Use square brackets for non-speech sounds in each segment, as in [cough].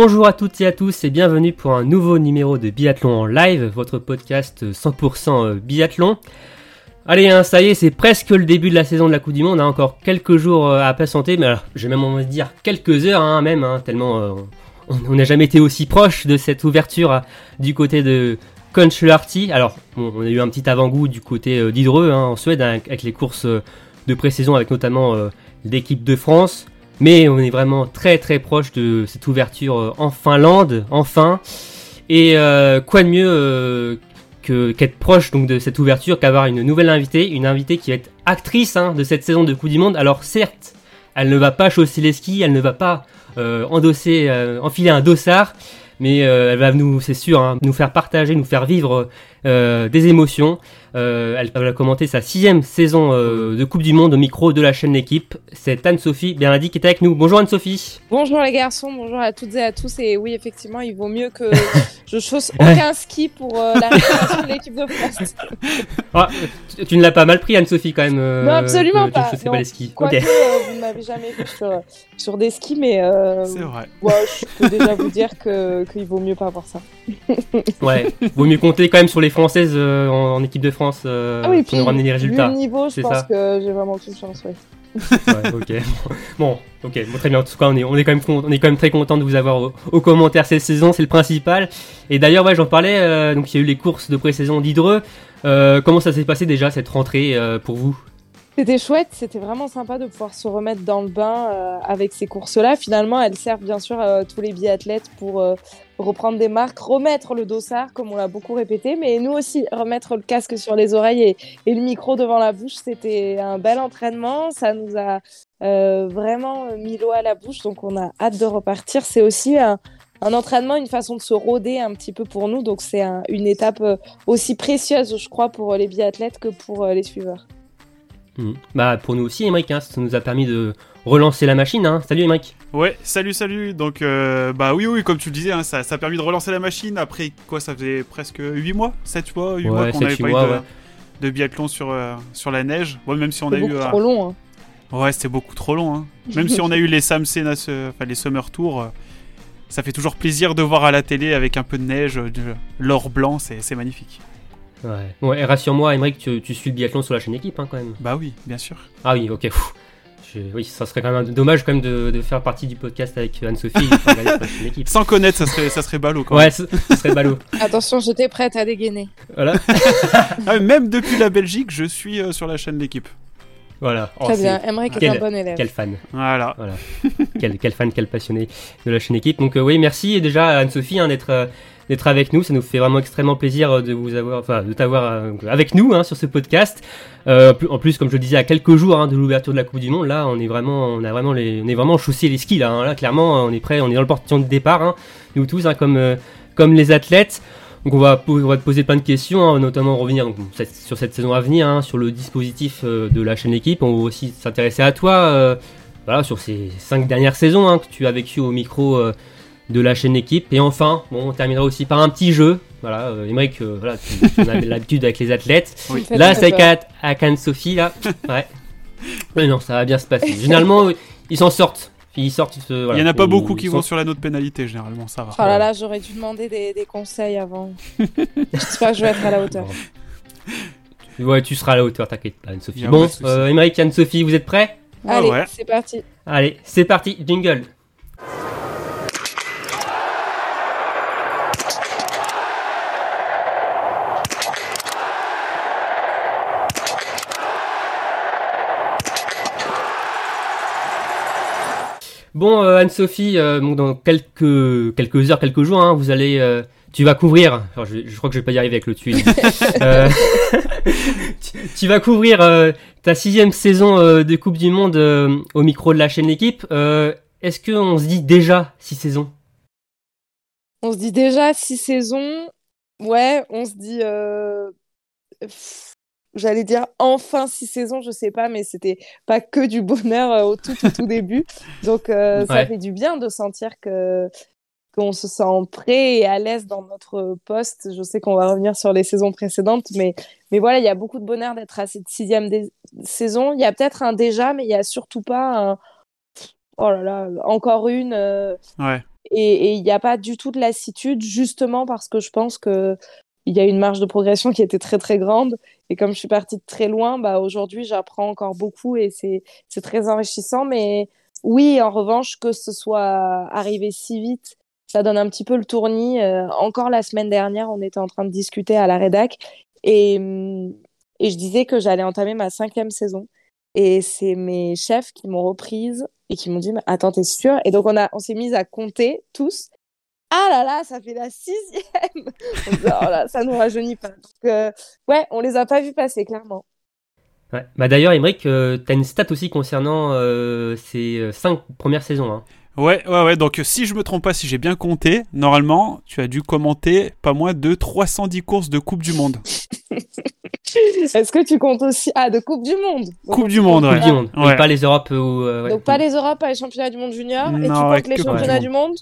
Bonjour à toutes et à tous et bienvenue pour un nouveau numéro de Biathlon en live, votre podcast 100% biathlon. Allez, hein, ça y est, c'est presque le début de la saison de la Coupe du Monde, on a encore quelques jours euh, à patienter, mais alors j'ai même envie de dire quelques heures hein, même, hein, tellement euh, on n'a jamais été aussi proche de cette ouverture euh, du côté de Konchalarty. Alors, on a eu un petit avant-goût du côté euh, d'Hydreux hein, en Suède hein, avec les courses euh, de pré-saison avec notamment euh, l'équipe de France. Mais on est vraiment très très proche de cette ouverture euh, en Finlande, enfin. Et euh, quoi de mieux euh, que qu'être proche donc de cette ouverture qu'avoir une nouvelle invitée, une invitée qui va être actrice hein, de cette saison de Coupe du Monde. Alors certes, elle ne va pas chausser les skis, elle ne va pas euh, endosser, enfiler un dossard, mais elle va nous, c'est sûr, hein, nous faire partager, nous faire vivre des émotions. Euh, elle va commenter sa sixième saison euh, de Coupe du Monde au micro de la chaîne L'équipe. C'est Anne-Sophie Bernardi qui est avec nous. Bonjour Anne-Sophie. Bonjour les garçons, bonjour à toutes et à tous. Et oui, effectivement, il vaut mieux que [laughs] je chausse aucun ski pour euh, la [laughs] récupération de l'équipe de France. Ah, tu, tu ne l'as pas mal pris Anne-Sophie quand même. euh, Non, absolument que tu pas. chaussais Non. pas les skis. Quoique, Ok. euh, vous ne m'avez jamais vu sur, sur des skis, mais euh, C'est vrai. ouais, je peux déjà vous dire que qu'il vaut mieux pas avoir ça. Ouais. Vaut mieux compter quand même sur les Françaises euh, en, en équipe de France euh, ah oui, pour nous ramener des vu résultats. le niveau, je pense ça. que j'ai vraiment toute chance. Ouais. Ouais, ok. [laughs] Bon, ok, bon, très bien. En tout cas, on est, on est quand même, con- on est quand même très content de vous avoir au, au commentaire cette saison, c'est le principal. Et d'ailleurs, ouais, j'en parlais. euh, donc, il y a eu les courses de pré-saison d'Hydreux. Euh, comment ça s'est passé déjà cette rentrée euh, pour vous? C'était chouette, c'était vraiment sympa de pouvoir se remettre dans le bain euh, avec ces courses-là. Finalement, elles servent bien sûr à tous les biathlètes pour euh, reprendre des marques, remettre le dossard, comme on l'a beaucoup répété, mais nous aussi, remettre le casque sur les oreilles et, le micro devant la bouche. C'était un bel entraînement, ça nous a euh, vraiment mis l'eau à la bouche, donc on a hâte de repartir. C'est aussi un, entraînement, une façon de se roder un petit peu pour nous, donc c'est un- une étape euh, aussi précieuse, je crois, pour les biathlètes que pour euh, les suiveurs. Mhm. Bah, pour nous aussi, Emmerich, hein, ça nous a permis de relancer la machine. Hein. Salut, Emmerich. Ouais, salut, salut. Donc, euh, bah oui, oui, comme tu le disais, hein, ça, ça a permis de relancer la machine. Après, quoi, ça faisait presque 8 mois 7 mois 8 Ouais, mois qu'on sept, avait huit pas mois, eu de, ouais. de biathlon sur, euh, sur la neige. Ouais, même si on a beaucoup eu. euh, trop long. Hein. Ouais, c'était beaucoup trop long. Hein. Même si on a eu les euh, enfin les Summer Tours, euh, ça fait toujours plaisir de voir à la télé avec un peu de neige, de l'or blanc, c'est c'est magnifique. Ouais. Bon, et rassure-moi, Emmerich, tu, tu suis le biathlon sur la chaîne équipe hein, quand même. Bah oui, bien sûr. Ah oui, ok. Je- oui, ça serait quand même dommage quand même de, de faire partie du podcast avec Anne-Sophie et. [laughs] Sans connaître, ça serait, ça serait ballot quand Ouais, ce serait ballot. Attention, j'étais prête à dégainer. Voilà. même. [laughs] Ah, même depuis la Belgique, je suis euh, sur la chaîne L'équipe. voilà. Oh, Très c'est- bien, Emmerich est Quel- un bon élève. Quel fan. Voilà. Voilà. quel, quel fan, quel passionné de la chaîne équipe. Donc euh, oui, merci déjà à Anne-Sophie hein, d'être euh, d'être avec nous. Ça nous fait vraiment extrêmement plaisir euh, de vous avoir, enfin de t'avoir euh, avec nous hein, sur ce podcast. Euh, en plus, comme je le disais, à quelques jours hein, de l'ouverture de la Coupe du Monde, là, on est vraiment, on a vraiment les, on est vraiment chaussé les skis là. hein. Là, clairement, on est prêt, on est dans le portillon de départ, nous tous, comme comme les athlètes. Donc on va, on va te poser plein de questions, notamment revenir sur cette saison à venir, sur le dispositif de la chaîne équipe. On va aussi s'intéresser à toi, voilà, sur ces cinq dernières saisons que tu as vécu au micro de la chaîne équipe. Et enfin, bon, on terminera aussi par un petit jeu. Voilà, euh, Émeric, euh, voilà, tu, tu en as [laughs] l'habitude avec les athlètes. Oui. Là, c'est à, à Cannes-Sophie, là. [laughs] Ouais. Mais non, ça va bien se passer. Généralement, ils s'en sortent. Ils sortent. se- Il voilà. y en a pas Ils- beaucoup ils qui sont- vont sur la note pénalité, généralement, ça va. Oh là là, j'aurais dû demander des, des conseils avant. [laughs] J'espère que je vais être à la hauteur. Ouais, tu seras à la hauteur, t'inquiète pas, Anne-Sophie. Bon, euh, Anne-Sophie, vous êtes prêts? Ouais, Allez, ouais. c'est parti. Allez, c'est parti, jingle. Bon, euh, Anne-Sophie, euh, dans quelques, quelques heures, quelques jours, hein, vous allez, euh, tu vas couvrir. Alors, je, je crois que je vais pas y arriver avec le tuile. [laughs] Euh, tu, tu vas couvrir euh, ta sixième saison euh, de Coupe du Monde euh, au micro de la chaîne L'équipe. Euh, Est-ce qu'on se dit déjà six saisons? On se dit déjà six saisons. Ouais, on se dit. euh, pff, J'allais dire enfin six saisons, je sais pas, mais c'était pas que du bonheur euh, au tout, tout, tout début. Donc, euh, ça fait du bien de sentir que qu'on se sent prêt et à l'aise dans notre poste. Je sais qu'on va revenir sur les saisons précédentes, mais, mais voilà, il y a beaucoup de bonheur d'être à cette sixième saison. Il y a peut-être un déjà, mais il y a surtout pas un. Oh là là, encore une. euh, Ouais. et il n'y a pas du tout de lassitude, justement parce que je pense que il y a une marge de progression qui était très très grande. Et comme je suis partie de très loin, bah, aujourd'hui j'apprends encore beaucoup et c'est très enrichissant. Mais oui, en revanche, que ce soit arrivé si vite, ça donne un petit peu le tournis. Euh, encore la semaine dernière, on était en train de discuter à la rédac et, hum, et je disais que j'allais entamer ma cinquième saison. Et c'est mes chefs qui m'ont reprise et qui m'ont dit Attends, t'es sûre? Et donc, on, on s'est mis à compter tous. Ah là là, ça fait la sixième [laughs] On se dit, Oh là, ça nous rajeunit pas. Donc, euh, ouais, on les a pas vus passer, clairement. Ouais. Bah d'ailleurs, Emmerich, euh, t'as une stat aussi concernant euh, ces euh, cinq premières saisons. Hein. Ouais, ouais, ouais. Donc, si je me trompe pas, si j'ai bien compté, normalement, tu as dû commenter pas moins de 310 courses de Coupe du Monde. [laughs] Est-ce que tu comptes aussi? Ah, de Coupe du Monde Donc, Coupe du Monde, Coupe ouais. du monde, Ouais. et pas les Europes ou. euh, ouais. Donc, pas les Europes, pas les championnats du monde junior. et tu Non, ouais, comptes les championnats du monde?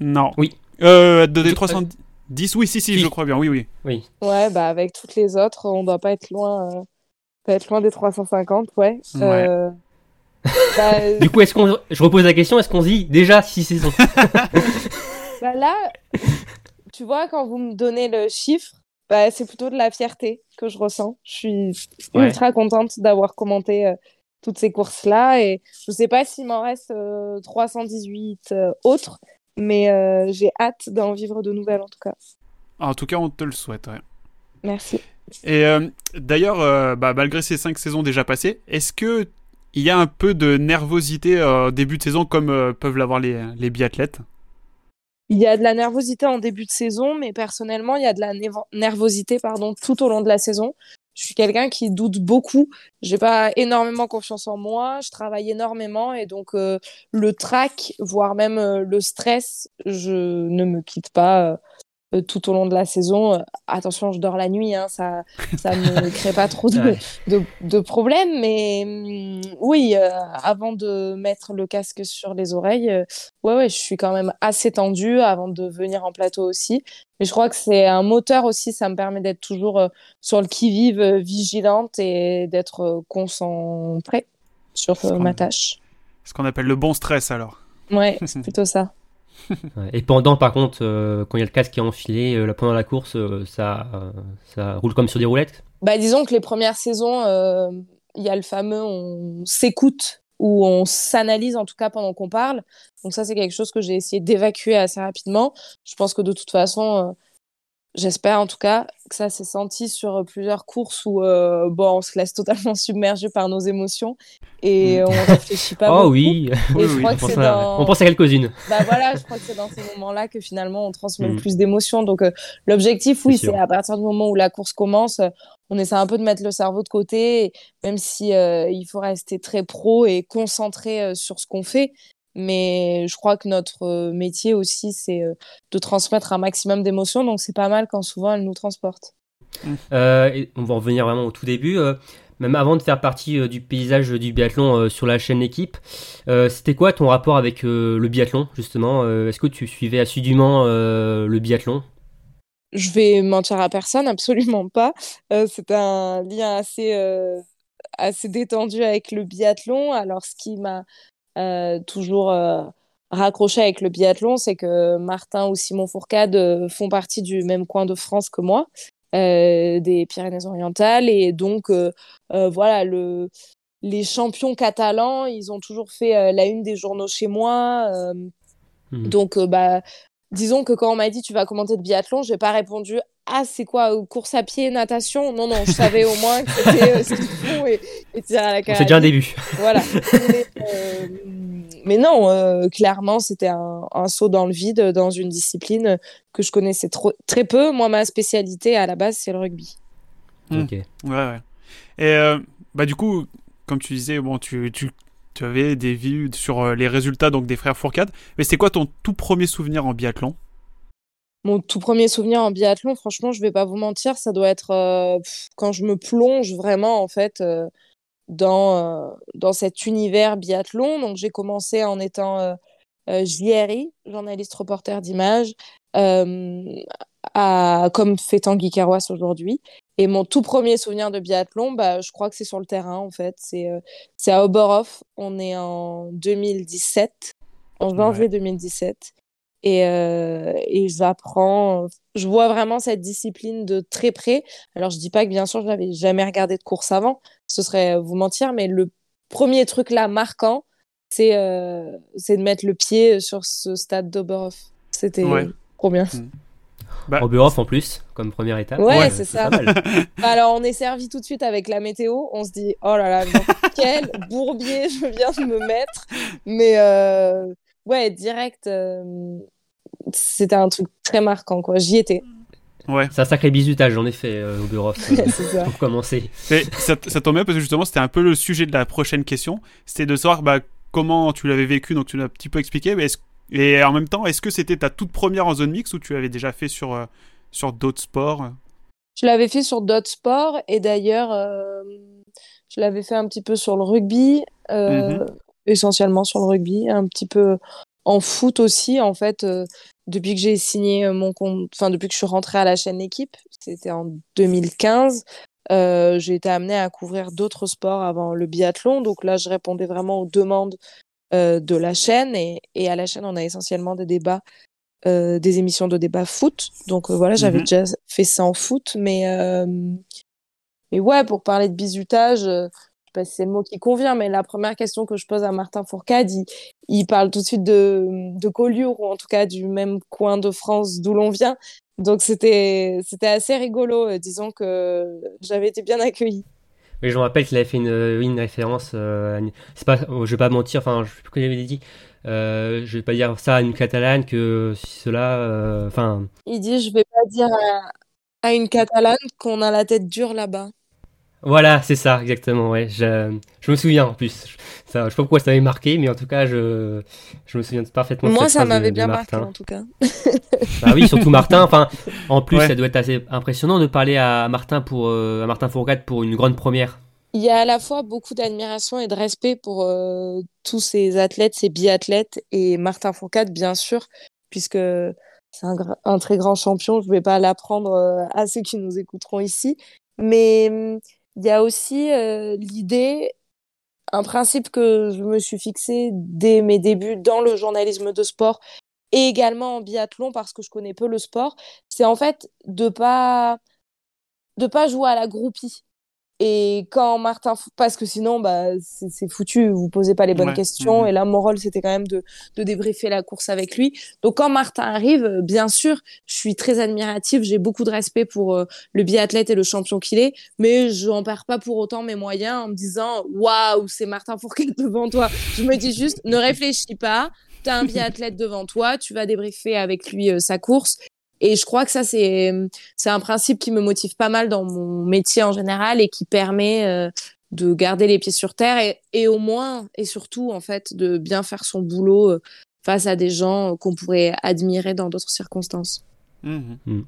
Non. Oui. Euh, de, des Je- 310, oui, si, si, je crois bien, oui, oui. Oui. Ouais, bah avec toutes les autres, on doit pas être loin, euh, pas être loin des 350, ouais. Euh, [laughs] bah, Du coup, est-ce qu'on, je repose la question, est-ce qu'on se dit déjà six saisons [laughs] bah là, tu vois, quand vous me donnez le chiffre, bah, c'est plutôt de la fierté que je ressens. Je suis Ouais. ultra contente d'avoir commenté euh, toutes ces courses-là et je sais pas s'il m'en reste euh, 318 euh, autres, mais euh, j'ai hâte d'en vivre de nouvelles en tout cas. En tout cas, on te le souhaite, ouais. Merci. Et euh, d'ailleurs, euh, bah, malgré ces cinq saisons déjà passées, est-ce que il y a un peu de nervosité au début de saison comme peuvent l'avoir les, les biathlètes? Il y a de la nervosité en début de saison, mais personnellement, il y a de la nervosité pardon, tout au long de la saison. Je suis quelqu'un qui doute beaucoup. J'ai pas énormément confiance en moi. Je travaille énormément et donc euh, le trac, voire même euh, le stress, je ne me quitte pas euh, tout au long de la saison. Euh, attention, je dors la nuit, hein, ça, ça me [laughs] crée pas trop de, Ouais. de, de problèmes. Mais hum, oui, euh, avant de mettre le casque sur les oreilles, euh, ouais, ouais, je suis quand même assez tendue avant de venir en plateau aussi. Mais je crois que c'est un moteur aussi, ça me permet d'être toujours euh, sur le qui-vive, euh, vigilante et d'être euh, concentrée sur euh, ma tâche. Ce qu'on appelle le bon stress alors. Ouais, [laughs] c'est plutôt ça. [laughs] Et pendant, par contre, euh, quand il y a le casque qui est enfilé, euh, pendant la course, euh, ça, euh, ça roule comme sur des roulettes? Bah, disons que les premières saisons, il y a le fameux on s'écoute ou on s'analyse en tout cas pendant qu'on parle. Donc ça, c'est quelque chose que j'ai essayé d'évacuer assez rapidement. Je pense que de toute façon, j'espère en tout cas que ça s'est senti sur plusieurs courses où euh, bon, on se laisse totalement [laughs] submerger par nos émotions et on réfléchit pas [laughs] Oh beaucoup. oui, [laughs] Oui, on pense, à, dans... on pense à quelques-unes. Bah voilà, je crois que c'est dans ces moments-là que finalement on transmet le Mm. plus d'émotions. Donc euh, l'objectif, oui, C'est à partir du moment où la course commence, on essaie un peu de mettre le cerveau de côté, même si euh, il faut rester très pro et concentré sur ce qu'on fait. Mais je crois que notre euh, métier aussi, c'est euh, de transmettre un maximum d'émotions. Donc c'est pas mal quand souvent elles nous transportent. Euh, et on va revenir vraiment au tout début. euh, même avant de faire partie euh, du paysage du biathlon sur la chaîne équipe, euh, c'était quoi ton rapport avec le biathlon justement Est-ce que tu suivais assidûment le biathlon? Je vais mentir à personne, [laughs] absolument pas. C'est un lien assez, assez détendu avec le biathlon. Alors, ce qui m'a toujours euh, raccroché avec le biathlon, c'est que Martin ou Simon Fourcade euh, font partie du même coin de France que moi, euh, des Pyrénées-Orientales. Et donc, euh, euh, voilà, le, les champions catalans, ils ont toujours fait euh, la une des journaux chez moi. euh, Mhm. donc, euh, bah, disons que quand on m'a dit tu vas commenter le biathlon, j'ai pas répondu ah c'est quoi euh, course à pied, natation? Non non, je savais au moins que c'était euh, ski de fond et, et tir à la C'est déjà un début. Voilà. mais, [laughs] euh, mais non, euh, clairement c'était un, un saut dans le vide dans une discipline que je connaissais trop, très peu. Moi ma spécialité à la base c'est le rugby. Mm. Ok. Ouais, ouais. Et euh, bah du coup, comme tu disais, bon, tu, tu, tu avais des vues sur les résultats donc des frères Fourcade. Mais c'était quoi ton tout premier souvenir en biathlon? Mon tout premier souvenir en biathlon, franchement, je vais pas vous mentir, ça doit être euh, quand je me plonge vraiment en fait euh, dans, euh, dans cet univers biathlon. Donc j'ai commencé en étant JRI, journaliste reporter d'image, comme fait Tanguy Carrois aujourd'hui. Et mon tout premier souvenir de biathlon, bah, je crois que c'est sur le terrain en fait. C'est c'est à Oberhof. On est en 2017, en janvier 2017. Et, euh, et j'apprends, je vois vraiment cette discipline de très près. Alors, je dis pas que bien sûr, je n'avais jamais regardé de course avant, ce serait vous mentir, mais le premier truc là marquant, c'est euh, c'est de mettre le pied sur ce stade d'Oberhof. C'était Ouais. trop bien. Bah, Oberhof en plus, comme première étape. Ouais, c'est ça. Bah, Alors, on est servi tout de suite avec la météo. On se dit, oh là là, quel bourbier je viens de me mettre. Mais euh, ouais, direct, euh, c'était un truc très marquant, quoi. J'y étais. ouais. C'est un sacré bisutage en effet, euh, euh, [laughs] c'est ça. pour commencer. Ça, ça tombe bien parce que justement, c'était un peu le sujet de la prochaine question. C'était de savoir bah, comment tu l'avais vécu, donc tu l'as un petit peu expliqué. Mais et en même temps, est-ce que c'était ta toute première en zone mixte ou tu l'avais déjà fait sur, euh, sur d'autres sports? Je l'avais fait sur d'autres sports et d'ailleurs, euh, je l'avais fait un petit peu sur le rugby, euh, Mhm. Essentiellement sur le rugby, un petit peu en foot aussi. En fait, euh, depuis que j'ai signé mon compte, enfin depuis que je suis rentrée à la chaîne L'équipe, c'était en 2015. euh, j'ai été amenée à couvrir d'autres sports avant le biathlon. Donc là, je répondais vraiment aux demandes euh, de la chaîne. Et, et à la chaîne, on a essentiellement des débats euh, des émissions de débat foot. Donc euh, voilà, j'avais Mhm. déjà fait ça en foot, mais euh, mais ouais, pour parler de bizutage, euh, sais pas si c'est le mot qui convient, mais la première question que je pose à Martin Fourcade, il, il parle tout de suite de de Collioure ou en tout cas du même coin de France d'où l'on vient. Donc c'était assez rigolo. euh, disons que j'avais été bien accueillie. Oui, je me rappelle qu'il avait fait une, une référence. euh, c'est pas, oh, je vais pas mentir. Enfin, je sais plus ce qu'il avait dit. Euh, je vais pas dire ça à une catalane que si cela. euh, Enfin, Il dit, je vais pas dire à, à une Catalane qu'on a la tête dure là-bas. Voilà, c'est ça exactement. Ouais, je, je me souviens en plus. Je, ça, je sais pas pourquoi ça m'avait marqué, mais en tout cas, je, je me souviens parfaitement. de Moi, cette ça de- m'avait de bien marqué en tout cas. Bah oui, surtout Martin. [laughs] Enfin, en plus, Ouais. ça doit être assez impressionnant de parler à Martin pour euh, à Martin Fourcade pour une grande première. Il y a à la fois beaucoup d'admiration et de respect pour euh, tous ces athlètes, ces biathlètes et Martin Fourcade, bien sûr, puisque c'est un, un très grand champion. Je ne vais pas l'apprendre euh, à ceux qui nous écouteront ici. Mais hum, il y a aussi euh, l'idée, un principe que je me suis fixé dès mes débuts dans le journalisme de sport et également en biathlon parce que je connais peu le sport, c'est en fait de pas de pas jouer à la groupie. Et quand Martin, parce que sinon, bah, c'est foutu, vous posez pas les bonnes Ouais. questions. Mhm. Et là, mon rôle, c'était quand même de, de débriefer la course avec lui. Donc, quand Martin arrive, euh, bien sûr, je suis très admirative, j'ai beaucoup de respect pour euh, le biathlète et le champion qu'il est, mais je n'en perds pas pour autant mes moyens en me disant, waouh, c'est Martin Fourcade [laughs] devant toi. Je me dis juste, ne réfléchis pas, t'as un [laughs] biathlète devant toi, tu vas débriefer avec lui euh, sa course. Et je crois que ça, c'est c'est un principe qui me motive pas mal dans mon métier en général et qui permet euh, de garder les pieds sur terre et, et au moins et surtout en fait de bien faire son boulot euh, face à des gens euh, qu'on pourrait admirer dans d'autres circonstances. Mhm. Mm.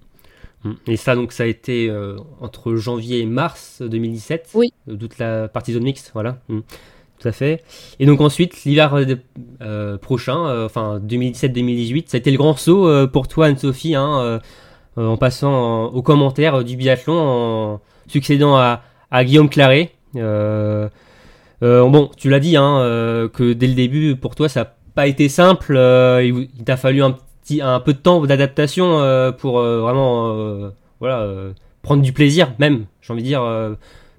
Et ça, donc, ça a été euh, entre janvier et mars 2017. Oui. Toute la partie zone mixte, voilà. Mm. Tout fait. Et donc ensuite, l'hiver euh, euh, prochain, euh, enfin 2017-2018, ça a été le grand saut pour toi, Anne-Sophie, hein, en passant aux commentaires du biathlon, en succédant à, Guillaume Claret. Bon, tu l'as dit, hein, que dès le début, pour toi, ça n'a pas été simple. il il t'a fallu un, petit, un peu de temps d'adaptation pour vraiment voilà, prendre du plaisir, même, j'ai envie de dire,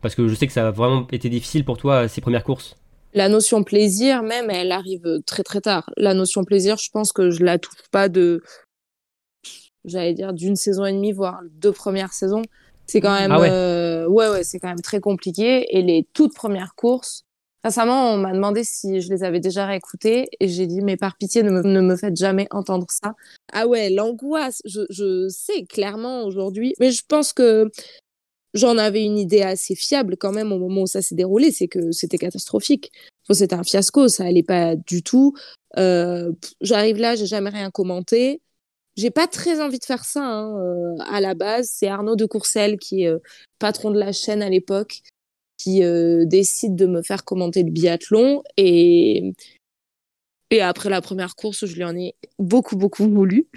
parce que je sais que ça a vraiment été difficile pour toi, ces premières courses. La notion plaisir, même, elle arrive très très tard. La notion plaisir, je pense que je la touche pas de, j'allais dire, d'une saison et demie, voire deux premières saisons. C'est quand même, Ah ouais. euh, ouais, ouais, c'est quand même très compliqué. Et les toutes premières courses, récemment, on m'a demandé si je les avais déjà réécoutées et j'ai dit, mais par pitié, ne me, ne me faites jamais entendre ça. Ah ouais, l'angoisse, je, je sais clairement aujourd'hui, mais je pense que j'en avais une idée assez fiable quand même au moment où ça s'est déroulé, c'est que c'était catastrophique. C'était un fiasco, ça allait pas du tout. Euh, J'arrive là, j'ai jamais rien commenté. j'ai pas très envie de faire ça hein, euh, à la base. C'est Arnaud de Courcelles qui est euh, patron de la chaîne à l'époque qui décide de me faire commenter le biathlon et après la première course, je lui en ai beaucoup beaucoup voulu.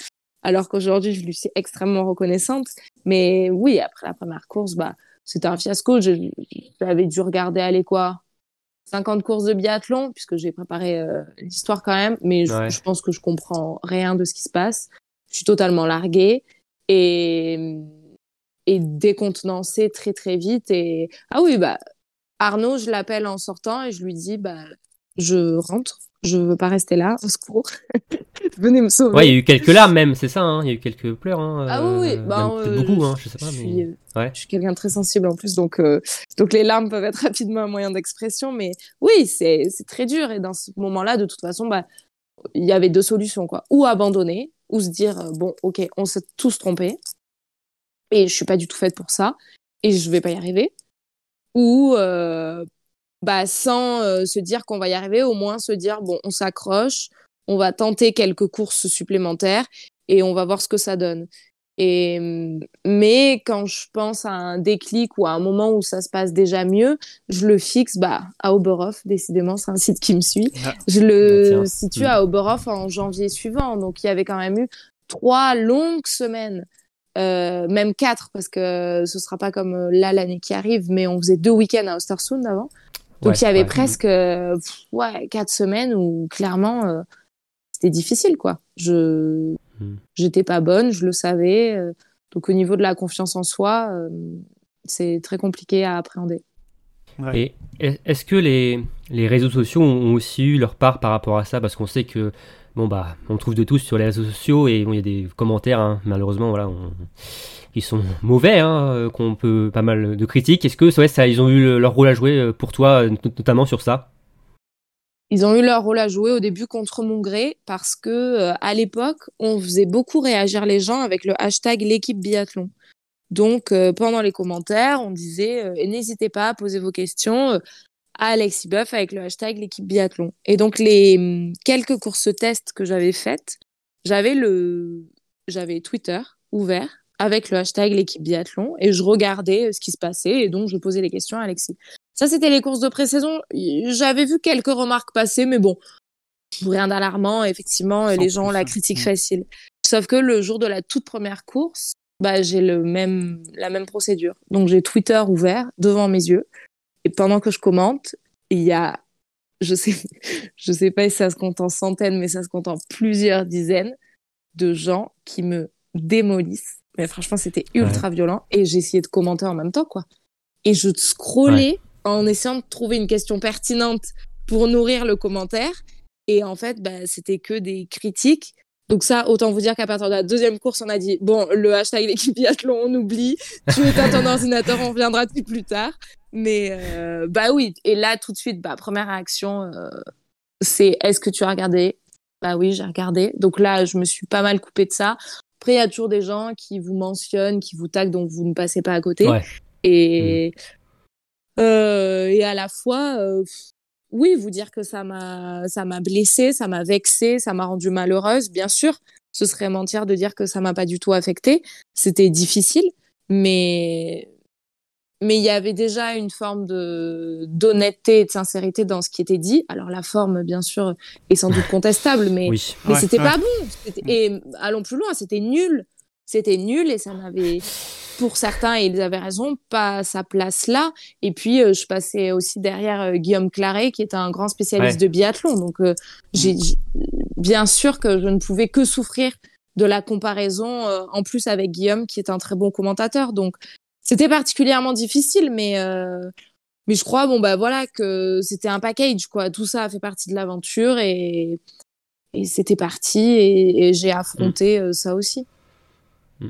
Alors qu'aujourd'hui, je lui suis extrêmement reconnaissante. Mais oui, après la première course, bah c'était un fiasco. J'avais dû regarder aller quoi 50 courses de biathlon puisque j'ai préparé l'histoire quand même, mais je, je, pense que je comprends rien de ce qui se passe je suis totalement larguée et, et décontenancée très très vite. Et ah oui, bah Arnaud, je l'appelle en sortant et je lui dis bah je rentre, je veux pas rester là, au secours, [laughs] venez me sauver. Ouais, il y a eu quelques larmes même, c'est ça, hein il y a eu quelques pleurs. Hein, ah oui, oui. Euh, bah, euh, beaucoup, hein, je sais pas. Je mais... suis, ouais. je suis quelqu'un de très sensible en plus, donc euh, donc les larmes peuvent être rapidement un moyen d'expression, mais oui, c'est c'est très dur et dans ce moment-là, de toute façon, bah il y avait deux solutions quoi, ou abandonner, ou se dire euh, bon ok on s'est tous trompés et je suis pas du tout faite pour ça et je vais pas y arriver ou euh, bah sans euh, se dire qu'on va y arriver au moins se dire bon on s'accroche on va tenter quelques courses supplémentaires et on va voir ce que ça donne et, mais quand je pense à un déclic ou à un moment où ça se passe déjà mieux, je le fixe bah, à Oberhof, décidément, c'est un site qui me suit. Ah. Je le bah, situe à Oberhof en janvier suivant. Donc il y avait quand même eu trois longues semaines, euh, même quatre, parce que ce sera pas comme euh, là l'année qui arrive, mais on faisait deux week-ends à Ostersund avant. Donc il y avait presque ouais, quatre semaines où clairement euh, c'était difficile quoi. Je Hmm. J'étais pas bonne, je le savais. Euh, donc au niveau de la confiance en soi, euh, c'est très compliqué à appréhender. Et est-ce que les, les, réseaux sociaux ont aussi eu leur part par rapport à ça? Parce qu'on sait que bon bah on trouve de tout sur les réseaux sociaux et il y a des commentaires hein, malheureusement voilà qui sont mauvais, hein, euh, qu'on peut pas mal de critiques. Est-ce que ça ils ont eu leur rôle à jouer pour toi notamment sur ça? Ils ont eu leur rôle à jouer au début contre mon gré parce que euh, à l'époque, on faisait beaucoup réagir les gens avec le hashtag l'équipe biathlon. Donc euh, pendant les commentaires, on disait euh, n'hésitez pas à poser vos questions à Alexis Buff avec le hashtag l'équipe biathlon. Et donc les hum, quelques courses tests que j'avais faites, j'avais le j'avais Twitter ouvert avec le hashtag l'équipe biathlon et je regardais ce qui se passait et donc je posais les questions à Alexis. Ça, c'était les courses de pré-saison. J'avais vu quelques remarques passer, mais bon, rien d'alarmant. Effectivement, les gens ont la critique facile. Sauf que le jour de la toute première course, bah, j'ai le même, la même procédure. Donc, j'ai Twitter ouvert devant mes yeux. Et pendant que je commente, il y a, je sais, [laughs] je sais pas si ça se compte en centaines, mais ça se compte en plusieurs dizaines de gens qui me démolissent. Mais franchement, c'était ultra violent. Et essayé de commenter en même temps, quoi. Et je scrollais en essayant de trouver une question pertinente pour nourrir le commentaire. Et en fait, bah, c'était que des critiques. Donc ça, autant vous dire qu'à partir de la deuxième course, on a dit, bon, le hashtag l'équipe biathlon, on oublie. Tu éteins ton [laughs] ordinateur, on reviendra dessus plus tard. Mais euh, bah oui, et là, tout de suite, bah, première réaction, euh, c'est est-ce que tu as regardé? Bah oui, j'ai regardé. Donc là, je me suis pas mal coupée de ça. Après, il y a toujours des gens qui vous mentionnent, qui vous taguent, donc vous ne passez pas à côté. Et mmh. Euh, et à la fois, oui, vous dire que ça m'a, ça m'a blessée, ça m'a vexée, ça m'a rendue malheureuse. Bien sûr, ce serait mentir de dire que ça m'a pas du tout affectée. C'était difficile, mais mais il y avait déjà une forme de d'honnêteté et de sincérité dans ce qui était dit. Alors la forme, bien sûr, est sans doute [laughs] contestable, mais mais c'était pas bon. Et allons plus loin, c'était nul. C'était nul et ça n'avait pour certains, et ils avaient raison, pas sa place là. Et puis, euh, je passais aussi derrière euh, Guillaume Claret, qui est un grand spécialiste de biathlon. Donc, euh, j'ai bien sûr que je ne pouvais que souffrir de la comparaison, en plus avec Guillaume, qui est un très bon commentateur. Donc, c'était particulièrement difficile, mais mais je crois, bon bah voilà, que c'était un package, quoi. Tout ça a fait partie de l'aventure et et c'était parti et, j'ai affronté ça aussi.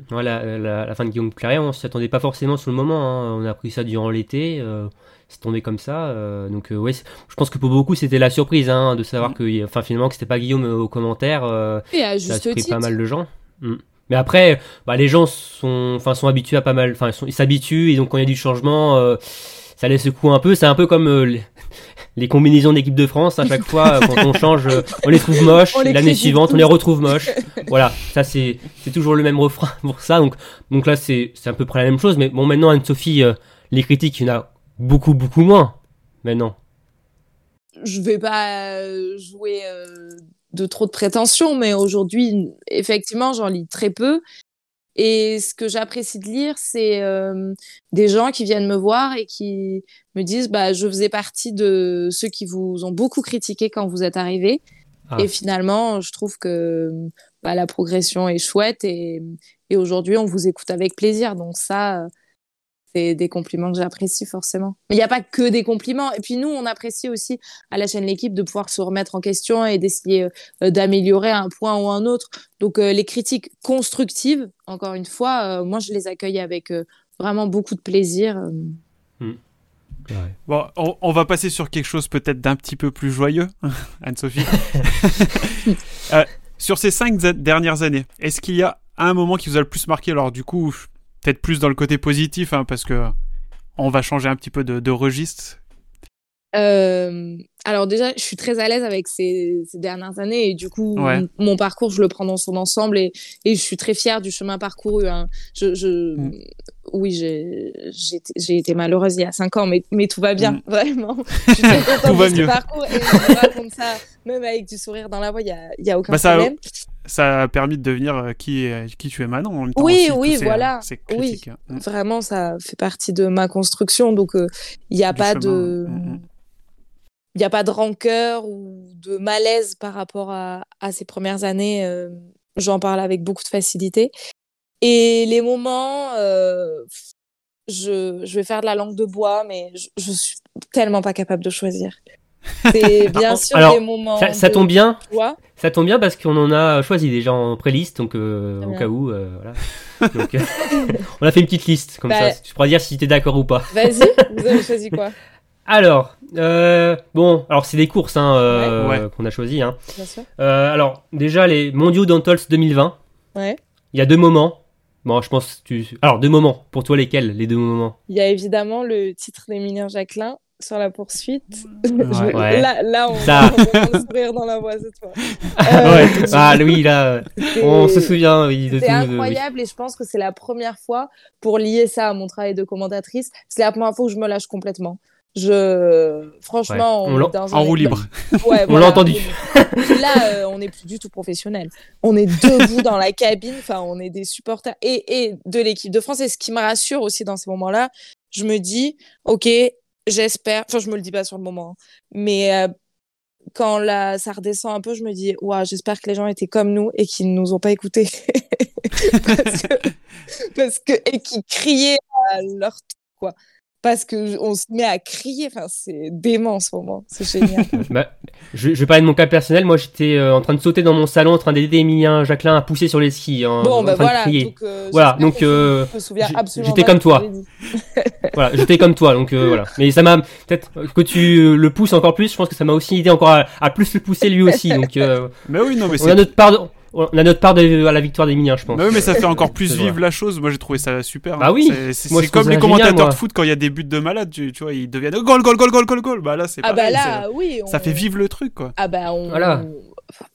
Voilà, mm. la, fin de Guillaume Claret, on s'y attendait pas forcément sur le moment. Hein. On a appris ça durant l'été. Euh, c'est tombé comme ça. Euh, donc, euh, ouais, je pense que pour beaucoup, c'était la surprise hein, de savoir mm. que, enfin, finalement, que c'était pas Guillaume aux commentaires. Et à ça a surpris pas mal de gens. Mm. Mais après, bah, les gens sont, enfin, sont habitués à pas mal. Enfin, ils s'habituent et donc quand il y a du changement ça les secoue un peu. C'est un peu comme euh, les, [laughs] les combinaisons d'équipe de France. À chaque fois, euh, quand on change, euh, [laughs] on les trouve moches. L'année suivante, on les retrouve moches. [laughs] voilà, ça c'est c'est toujours le même refrain pour ça. Donc donc là, c'est c'est à peu près la même chose. Mais bon, maintenant, Anne-Sophie, euh, les critiques, il y en a beaucoup beaucoup moins. Maintenant. je vais pas euh, jouer euh, de trop de prétention, mais aujourd'hui, effectivement, j'en lis très peu. Et ce que j'apprécie de lire, c'est euh, des gens qui viennent me voir et qui me disent bah, Je faisais partie de ceux qui vous ont beaucoup critiqué quand vous êtes arrivés. Ah. Et finalement, je trouve que bah, la progression est chouette et, et aujourd'hui, on vous écoute avec plaisir. Donc, ça, c'est des compliments que j'apprécie forcément. Mais il n'y a pas que des compliments. Et puis nous, on apprécie aussi à la chaîne L'équipe de pouvoir se remettre en question et d'essayer euh, d'améliorer un point ou un autre. Donc euh, les critiques constructives, encore une fois, euh, moi je les accueille avec vraiment beaucoup de plaisir. euh. Bon, on, on va passer sur quelque chose peut-être d'un petit peu plus joyeux, [laughs] Anne-Sophie. [laughs] Euh, sur ces cinq dernières années, est-ce qu'il y a un moment qui vous a le plus marqué? Alors du coup, peut-être plus dans le côté positif, hein, parce que on va changer un petit peu de, de registre. Euh, alors déjà, je suis très à l'aise avec ces, ces dernières années et du coup, Ouais. mon parcours, je le prends dans son ensemble et, et je suis très fière du chemin parcouru. hein. Je, je, Mm. Oui, j'ai été- malheureuse il y a cinq ans, mais, mais tout va bien, Mm. [laughs] vraiment. Je [laughs] suis très contente Tout va de ce mieux. parcours et je raconte ça, même avec du sourire dans la voix, il n'y a, y a aucun Bah, problème. Ça a permis de devenir euh, qui, est- qui tu es maintenant. En même temps Oui, aussi, oui, ces, voilà. euh, ces Oui. critiques, hein. Mm. Vraiment, ça fait partie de ma construction, donc euh, il n'y a Du pas chemin, de... mm, mm. il n'y a pas de rancœur ou de malaise par rapport à, à ces premières années. euh, J'en parle avec beaucoup de facilité. Et les moments, euh, je, je vais faire de la langue de bois, mais je, je suis tellement pas capable de choisir. C'est [laughs] bien sûr Alors, des moments. Ça, ça de tombe bien. Ça tombe bien parce qu'on en a choisi déjà en pré-liste, donc euh, au cas où, euh, voilà. [laughs] Donc, euh, [laughs] on a fait une petite liste comme Bah, ça. Tu pourras dire si t'es d'accord ou pas. Vas-y, vous avez choisi quoi? Alors, euh, bon, alors c'est des courses hein, euh, Ouais. Ouais. qu'on a choisi. Hein. Bien sûr. Euh, alors déjà les Mondiaux d'Antols 2020. Ouais. Il y a deux moments. Bon, je pense que tu. Alors deux moments. Pour toi lesquels les deux moments? Il y a évidemment le titre d'Emilien Jacquelin sur la poursuite. Ouais. [laughs] Ouais. Là, là, on Ça. on sourire dans la voix cette fois. [laughs] Ouais. Euh, Ah oui là, euh, on se souvient oui, de- oui. incroyable et je pense que c'est la première fois, pour lier ça à mon travail de commentatrice, c'est la première fois où je me lâche complètement. Je, franchement, Ouais. on On est En [laughs] roue libre. Ouais, On l'a entendu. Là, euh, on n'est plus du tout professionnel. On est debout dans la cabine. Enfin, on est des supporters et, et de l'équipe de France. Et ce qui me rassure aussi dans ces moments-là, je me dis, ok, j'espère. Enfin, je me le dis pas sur le moment, hein, mais euh, quand là, ça redescend un peu, je me dis, waouh, j'espère que les gens étaient comme nous et qu'ils nous ont pas écoutés. [laughs] parce, que, [laughs] parce que et qui criaient à leur tour, quoi. Parce que on se met à crier. Enfin, c'est dément en ce moment. C'est génial. [laughs] Bah, je, je vais parler de mon cas personnel. Moi, j'étais euh, en train de sauter dans mon salon, en train d'aider Emilien Jacquelin à pousser sur les skis, en, Bon, en ben train de voilà. crier. Donc, euh, Voilà, donc, euh, me souviens j- absolument j'étais comme de toi. [laughs] [laughs] Voilà, j'étais comme toi, donc euh, voilà. Mais ça m'a peut-être que tu euh, le pousses encore plus. Je pense que ça m'a aussi aidé encore à, à plus le pousser lui aussi. Donc euh, Mais oui, non, mais on a c'est. notre part, de, on a notre part de, à la victoire d'Emilien, je pense. Mais oui, mais ça fait [laughs] encore plus vivre la chose. Moi, j'ai trouvé ça super. hein. Bah oui. C'est- comme les commentateurs génial, de foot quand il y a des buts de malade. Tu, tu vois, ils deviennent goal, goal, goal, goal, goal, goal. Bah là, c'est Ah bah là, oui. On... Ça fait vivre le truc, quoi. Ah bah on. Voilà.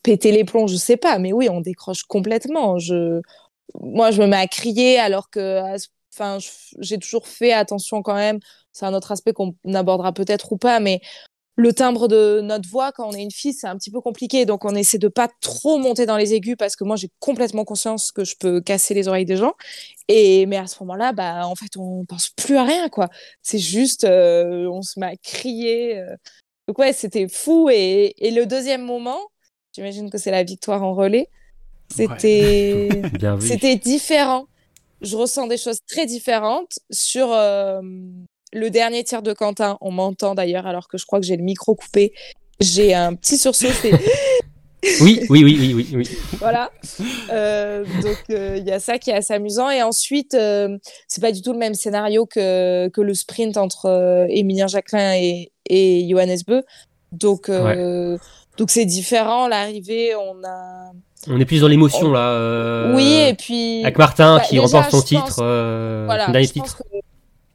Péter les plombs, je sais pas, mais oui, on décroche complètement. Je, moi, je me mets à crier alors que, enfin, j'ai toujours fait attention quand même. C'est un autre aspect qu'on abordera peut-être ou pas, mais le timbre de notre voix quand on est une fille, c'est un petit peu compliqué. Donc, on essaie de pas trop monter dans les aigus parce que moi, j'ai complètement conscience que je peux casser les oreilles des gens. Et mais à ce moment-là, bah, en fait, on pense plus à rien, quoi. C'est juste, euh, on se met à crier. euh. Donc ouais, c'était fou. Et, et le deuxième moment, j'imagine que c'est la victoire en relais. C'était, [laughs] c'était différent. Je ressens des choses très différentes sur euh, le dernier tir de Quentin. On m'entend d'ailleurs alors que je crois que j'ai le micro coupé. J'ai un petit sursaut. [laughs] Oui, oui, oui, oui, oui, oui. voilà. Euh, donc euh, il y a ça qui est assez amusant. Et ensuite, euh, c'est pas du tout le même scénario que, que le sprint entre euh, Emilien Jacquelin et, et Johannes Beu. Donc donc c'est différent. L'arrivée, on a. On est plus dans l'émotion là. oui, et puis. Avec Martin bah, qui déjà, remporte son titre, voilà, son dernier titre. que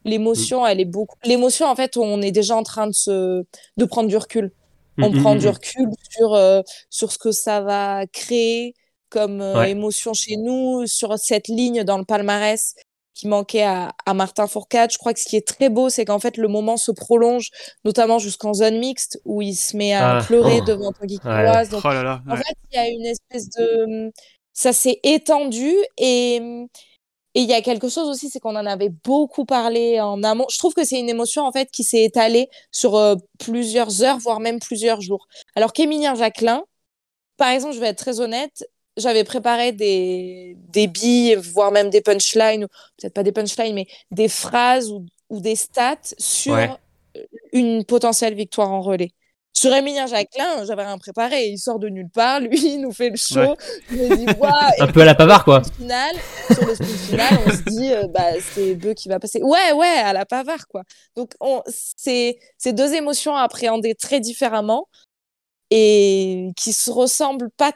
l'émotion, elle est beaucoup. L'émotion, en fait, on est déjà en train de se, de prendre du recul. On Mm, prend mm, du mm. recul sur, euh, sur ce que ça va créer comme euh, Ouais. émotion chez nous, sur cette ligne dans le palmarès qui manquait à, à Martin Fourcade. Je crois que ce qui est très beau, c'est qu'en fait, le moment se prolonge, notamment jusqu'en zone mixte, où il se met à Ah, pleurer oh. devant Tanguy Ouais. Oh là. en ouais. fait, il y a une espèce de. Ça s'est étendu et. Et il y a quelque chose aussi, c'est qu'on en avait beaucoup parlé en amont. Je trouve que c'est une émotion en fait qui s'est étalée sur euh, plusieurs heures, voire même plusieurs jours. Alors qu'Emilien Jacquelin, par exemple, je vais être très honnête, j'avais préparé des, des billes, voire même des punchlines, peut-être pas des punchlines, mais des phrases ou, ou des stats sur Ouais. une potentielle victoire en relais. Sur Emilien Jacquelin, j'avais rien préparé. Il sort de nulle part, lui, il nous fait le show. Ouais. [laughs] Un peu à la pavard, quoi. final, sur le sprint final, on se dit, euh, bah, c'est Beu qui va passer. Ouais, ouais, à la pavard, quoi. Donc, on, c'est, c'est deux émotions à appréhender très différemment et qui se ressemblent pas,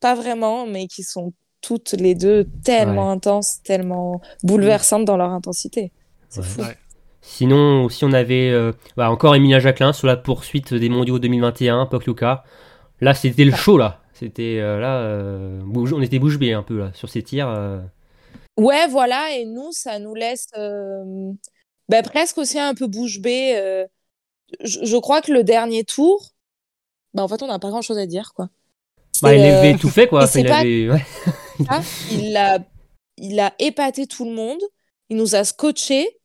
pas vraiment, mais qui sont toutes les deux tellement intenses, tellement bouleversantes dans leur intensité. C'est Ouais. fou. Sinon, aussi, on avait euh, bah, encore Emilia Jacquelin sur la poursuite des mondiaux 2021, Pokljuka. Là, c'était le show, là. C'était euh, là, euh, bouge- on était bouche bée un peu là sur ces tirs. Ouais, voilà, et nous, ça nous laisse bah, presque aussi un peu bouche bée. je, je crois que le dernier tour, bah, en fait, on n'a pas grand-chose à dire, quoi. Bah, il euh, avait tout fait, quoi. Enfin, il pas- avait- ouais. il a, il a épaté tout le monde, il nous a scotché,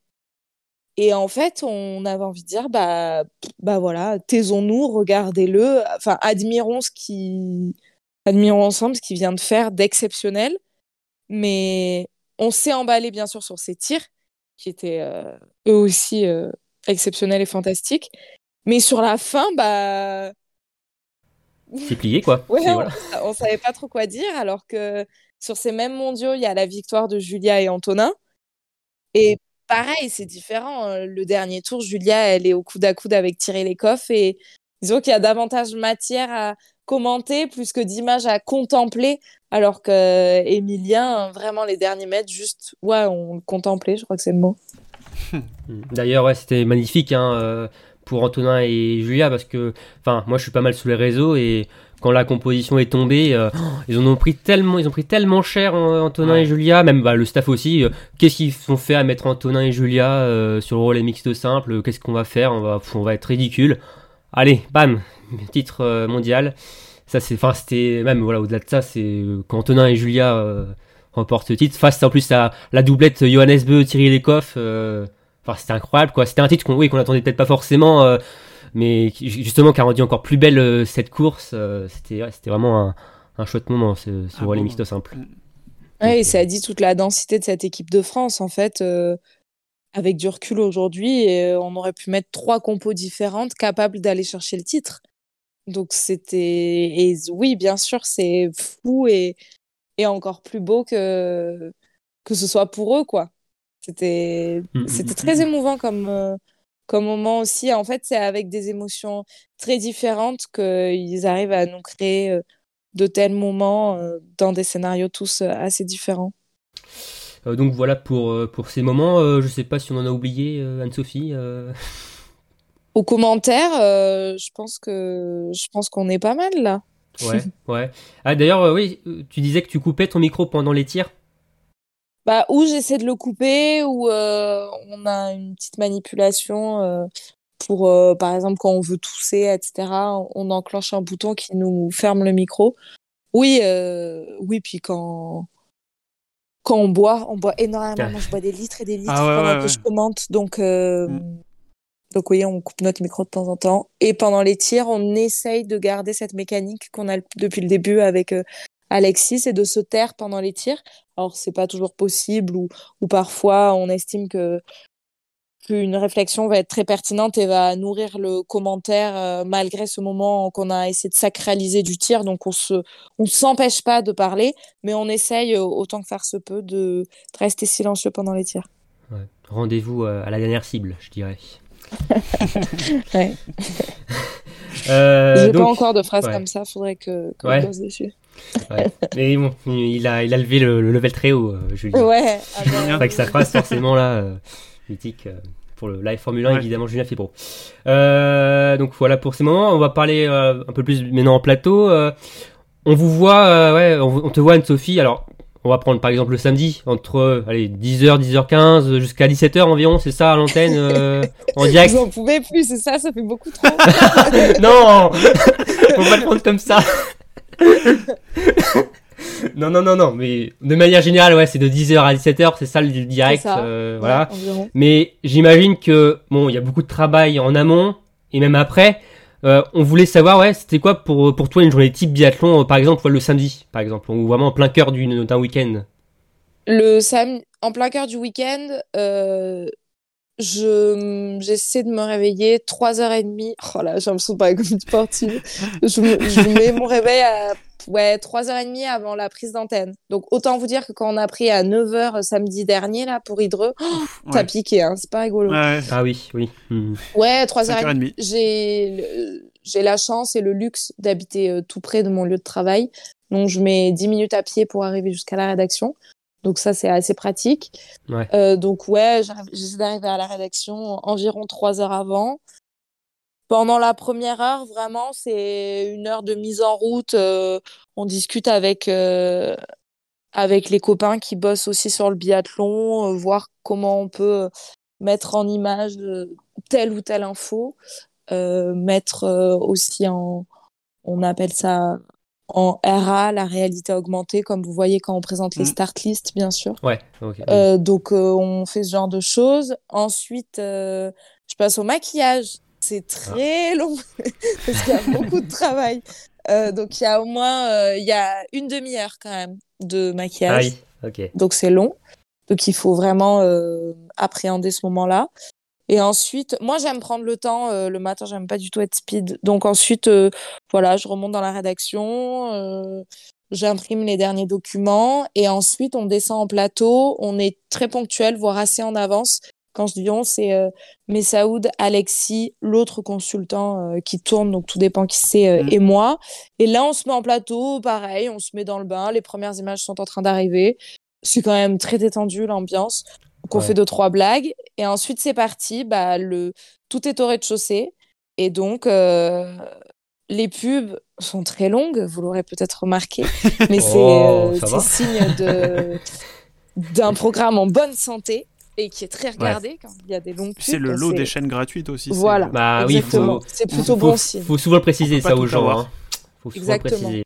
et en fait, on avait envie de dire, bah, bah voilà, taisons-nous, regardez-le, enfin, admirons ce qui, admirons ensemble ce qu'il vient de faire d'exceptionnel, mais on s'est emballé bien sûr sur ses tirs, qui étaient euh, eux aussi euh, exceptionnels et fantastiques, mais sur la fin, bah, C'est plié, quoi. [laughs] Ouais, on, voilà. on savait pas trop quoi dire, alors que sur ces mêmes mondiaux, il y a la victoire de Julia et Antonin. Et pareil, c'est différent. euh, Le dernier tour, Julia, elle est au coude à coude avec Thierry Lecoff. Et disons qu'il y a davantage matière à commenter plus que d'images à contempler, alors que Emilien, vraiment, les derniers mètres, juste, ouais, on le contemplait, je crois que c'est le mot. [laughs] D'ailleurs, ouais, c'était magnifique hein, euh, pour Antonin et Julia parce que, enfin, moi je suis pas mal sous les réseaux et quand la composition est tombée, euh, [gasps] ils en ont pris tellement, ils ont pris tellement cher Antonin Ouais. et Julia, même bah, le staff aussi. euh, Qu'est-ce qu'ils sont fait à mettre Antonin et Julia euh, sur le relais mixte simple? Qu'est-ce qu'on va faire? On va, pff, on va être ridicule. Allez, bam, titre mondial. Ça c'est, enfin, c'était même voilà au-delà de ça, c'est quand Antonin et Julia remportent le titre face en plus à la doublette Johannes Beu, Thierry Lecoff. Enfin, c'était incroyable, quoi. C'était un titre qu'on oui, qu'on attendait peut-être pas forcément, mais qui, justement qui a rendu encore plus belle euh, cette course. euh, c'était, ouais, c'était vraiment un, un chouette moment, ce, ce Ah relais bon. mixte simple. Ouais, et Donc, ça dit toute la densité de cette équipe de France, en fait. euh, avec du recul aujourd'hui, euh, on aurait pu mettre trois compos différentes capables d'aller chercher le titre. Donc c'était... Et oui, bien sûr, c'est fou et, et encore plus beau que... que ce soit pour eux, quoi. C'était Mm, c'était mm, très émouvant comme, euh, comme moment aussi. En fait, c'est avec des émotions très différentes qu'ils arrivent à nous créer de tels moments dans des scénarios tous assez différents. Euh, donc voilà pour, pour ces moments. Je sais pas si on en a oublié, Anne-Sophie. euh. Aux commentaires, je pense que je pense qu'on est pas mal là. Ouais, ouais. Ah d'ailleurs, euh, oui, tu disais que tu coupais ton micro pendant les tirs. Bah, ou j'essaie de le couper, ou euh, on a une petite manipulation euh, pour, euh, par exemple, quand on veut tousser, etc. On enclenche un bouton qui nous ferme le micro. Oui, euh, oui, puis quand quand on boit, on boit énormément. Moi, je bois des litres et des litres Ah ouais, pendant ouais, que je commente, donc euh, Mm. donc oui, on coupe notre micro de temps en temps. Et pendant les tirs, on essaye de garder cette mécanique qu'on a depuis le début avec euh, Alexis, c'est de se taire pendant les tirs. Alors, c'est pas toujours possible ou, ou parfois on estime que qu'une réflexion va être très pertinente et va nourrir le commentaire euh, malgré ce moment qu'on a essayé de sacraliser du tir. Donc, on se, on s'empêche pas de parler, mais on essaye euh, autant que faire se peut de, de rester silencieux pendant les tirs. Ouais. Rendez-vous euh, à la dernière cible, je dirais. [laughs] Ouais. [laughs] Euh, J'ai pas encore de phrases ouais. comme ça, faudrait que, que Ouais. bosse dessus. Ouais. Mais bon, il a, il a levé le, le level très haut, euh, Julien. Ouais, ben, Avec sa phrase, forcément, là. euh, mythique. euh, pour le live Formule 1, Ouais. évidemment, Julien Fibro. Euh, donc voilà pour ces moments. On va parler euh, un peu plus maintenant en plateau. Euh, on vous voit, euh, ouais, on, on te voit Anne-Sophie. Alors, on va prendre par exemple le samedi, entre allez, 10h, 10h15, jusqu'à 17h environ, c'est ça à l'antenne, euh, en direct? Vous en pouvez plus, c'est ça, ça fait beaucoup trop. [laughs] non [laughs] Faut pas le prendre comme ça [laughs] Non, non, non, non, mais de manière générale, ouais, c'est de 10h à 17h, c'est ça le direct, ça. euh, voilà. Ouais. Mais j'imagine que, bon, il y a beaucoup de travail en amont, et même après, euh, on voulait savoir, ouais, c'était quoi pour, pour toi une journée type biathlon, euh, par exemple, le samedi, par exemple, ou vraiment en plein cœur d'une- d'un week-end? Le samedi, en plein cœur du week-end, euh, je j'essaie de me réveiller 3h30. Oh là, j'ai l'impression de parler comme une sportive. [laughs] je, me- je mets mon réveil à ouais, 3h30 avant la prise d'antenne. Donc autant vous dire que quand on a pris à 9h samedi dernier là pour Hydreux, [gasps] oh, t'as Ouais. piqué, hein, c'est pas rigolo. Ouais, Ah oui, oui. Mhm. Ouais, 3h30. 5h30. J'ai j'ai la chance et le luxe d'habiter euh, tout près de mon lieu de travail. Donc, je mets 10 minutes à pied pour arriver jusqu'à la rédaction. Donc, ça, c'est assez pratique. Ouais. Euh, donc, ouais, j'essaie d'arriver à la rédaction environ 3 heures avant. Pendant la première heure, vraiment, c'est une heure de mise en route. euh, on discute avec, euh, avec les copains qui bossent aussi sur le biathlon, euh, voir comment on peut mettre en image euh, telle ou telle info, euh, mettre aussi en, on appelle ça en RA, la réalité augmentée, comme vous voyez quand on présente les Mhm. start lists, bien sûr. Ouais. Euh, donc, euh, on fait ce genre de choses. Ensuite, euh, je passe au maquillage. C'est très long [laughs] parce qu'il y a beaucoup de travail. Donc, il y a au moins il y a une demi-heure quand même de maquillage. Aïe, ok. Donc c'est long. Donc il faut vraiment appréhender ce moment-là. Et ensuite, moi j'aime prendre le temps euh, le matin, j'aime pas du tout être speed. Donc ensuite, euh, voilà, je remonte dans la rédaction, euh, j'imprime les derniers documents et ensuite on descend en plateau. On est très ponctuel, voire assez en avance. Quand je dis on, c'est euh, Messaoud, Alexis, l'autre consultant euh, qui tourne, donc tout dépend qui c'est, euh, Mm. et moi. Et là, on se met en plateau, pareil, on se met dans le bain, les premières images sont en train d'arriver. C'est quand même très détendu l'ambiance. Donc on Ouais. fait deux trois blagues et ensuite c'est parti. Bah le tout est au rez-de-chaussée et donc euh, les pubs sont très longues. Vous l'aurez peut-être remarqué, [laughs] mais c'est Oh, euh, c'est signe de [laughs] d'un programme en bonne santé et qui est très regardé quand il y a des longues pubs. C'est le lot des chaînes gratuites aussi. Voilà. Bah oui, Exactement. C'est plutôt faut, bon signe. faut souvent le préciser ça aux gens. Hein. Faut souvent Exactement. préciser.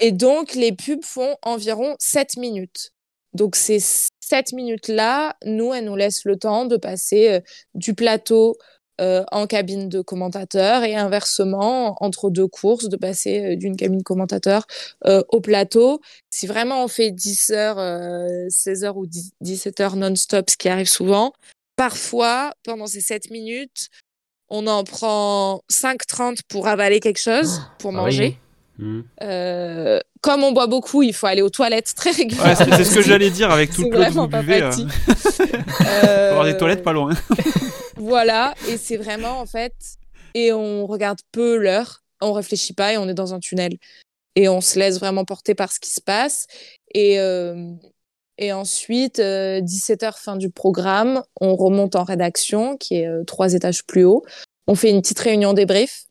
Et donc, les pubs font environ 7 minutes. Donc, ces 7 minutes-là, nous, elles nous laissent le temps de passer euh, du plateau euh, en cabine de commentateur et inversement, entre deux courses, de passer euh, d'une cabine commentateur euh, au plateau. Si vraiment on fait 10 heures, euh, 16 heures ou 10 17 heures non-stop, ce qui arrive souvent, parfois, pendant ces 7 minutes, on en prend 5-30 pour avaler quelque chose, pour Ah oui. manger. Mhm. Euh, comme on boit beaucoup, il faut aller aux toilettes très régulièrement. Ouais, c'est ce que j'allais dire avec tout le vous pas buvez. euh, faut Euh, avoir des toilettes pas loin. [laughs] Voilà, et c'est vraiment en fait, et on regarde peu l'heure, on réfléchit pas et on est dans un tunnel. Et on se laisse vraiment porter par ce qui se passe. Et, euh, et ensuite, 17h fin du programme, on remonte en rédaction, qui est euh, trois étages plus haut. On fait une petite réunion débrief.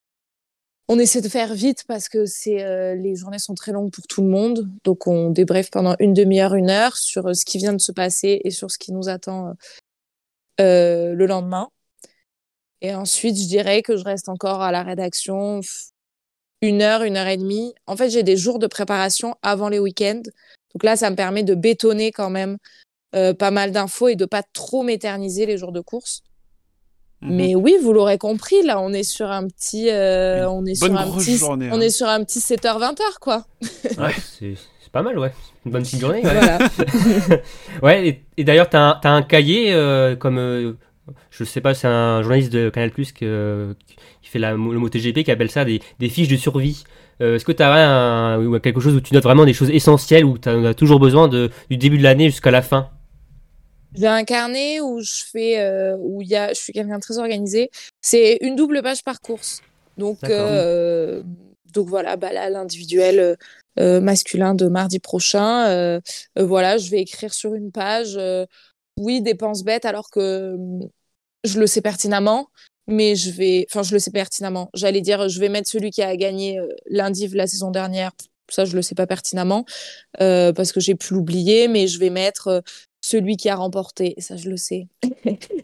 On essaie de faire vite parce que c'est euh, les journées sont très longues pour tout le monde. Donc on débriefe pendant une demi-heure, une heure sur euh, ce qui vient de se passer et sur ce qui nous attend euh, euh, le lendemain. Et ensuite, je dirais que je reste encore à la rédaction une heure, une heure et demie. En fait, j'ai des jours de préparation avant les week-ends. Donc là, ça me permet de bétonner quand même euh, pas mal d'infos et de pas trop m'éterniser les jours de course. Mhm. Mais oui, vous l'aurez compris, là, on est sur un petit, euh, on est bonne sur un petit, journée, on hein. est sur un petit 7h 20h quoi. Ouais, c'est pas mal, ouais. Une bonne petite journée. Ouais, Voilà. [laughs] Ouais, et, et d'ailleurs, t'as un, t'as un cahier euh, comme. euh, je sais pas, c'est un journaliste de Canal Plus qui fait la, le MotoGP qui appelle ça des, des fiches de survie. Euh, Est-ce que tu as un, quelque chose où tu notes vraiment des choses essentielles où tu as toujours besoin de, du début de l'année jusqu'à la fin? J'ai un carnet où je fais, euh, où il y a, je suis quelqu'un de très organisé. C'est une double page par course. Donc, euh, donc voilà, bah là, l'individuel euh, masculin de mardi prochain, euh, euh, voilà, je vais écrire sur une page euh, oui, dépense bête, alors que hum, je le sais pertinemment, mais je vais, enfin, je le sais pertinemment. J'allais dire, je vais mettre celui qui a gagné euh, lundi la saison dernière. Ça, je le sais pas pertinemment euh, parce que j'ai pu l'oublier, mais je vais mettre euh, celui qui a remporté. Ça, je le sais.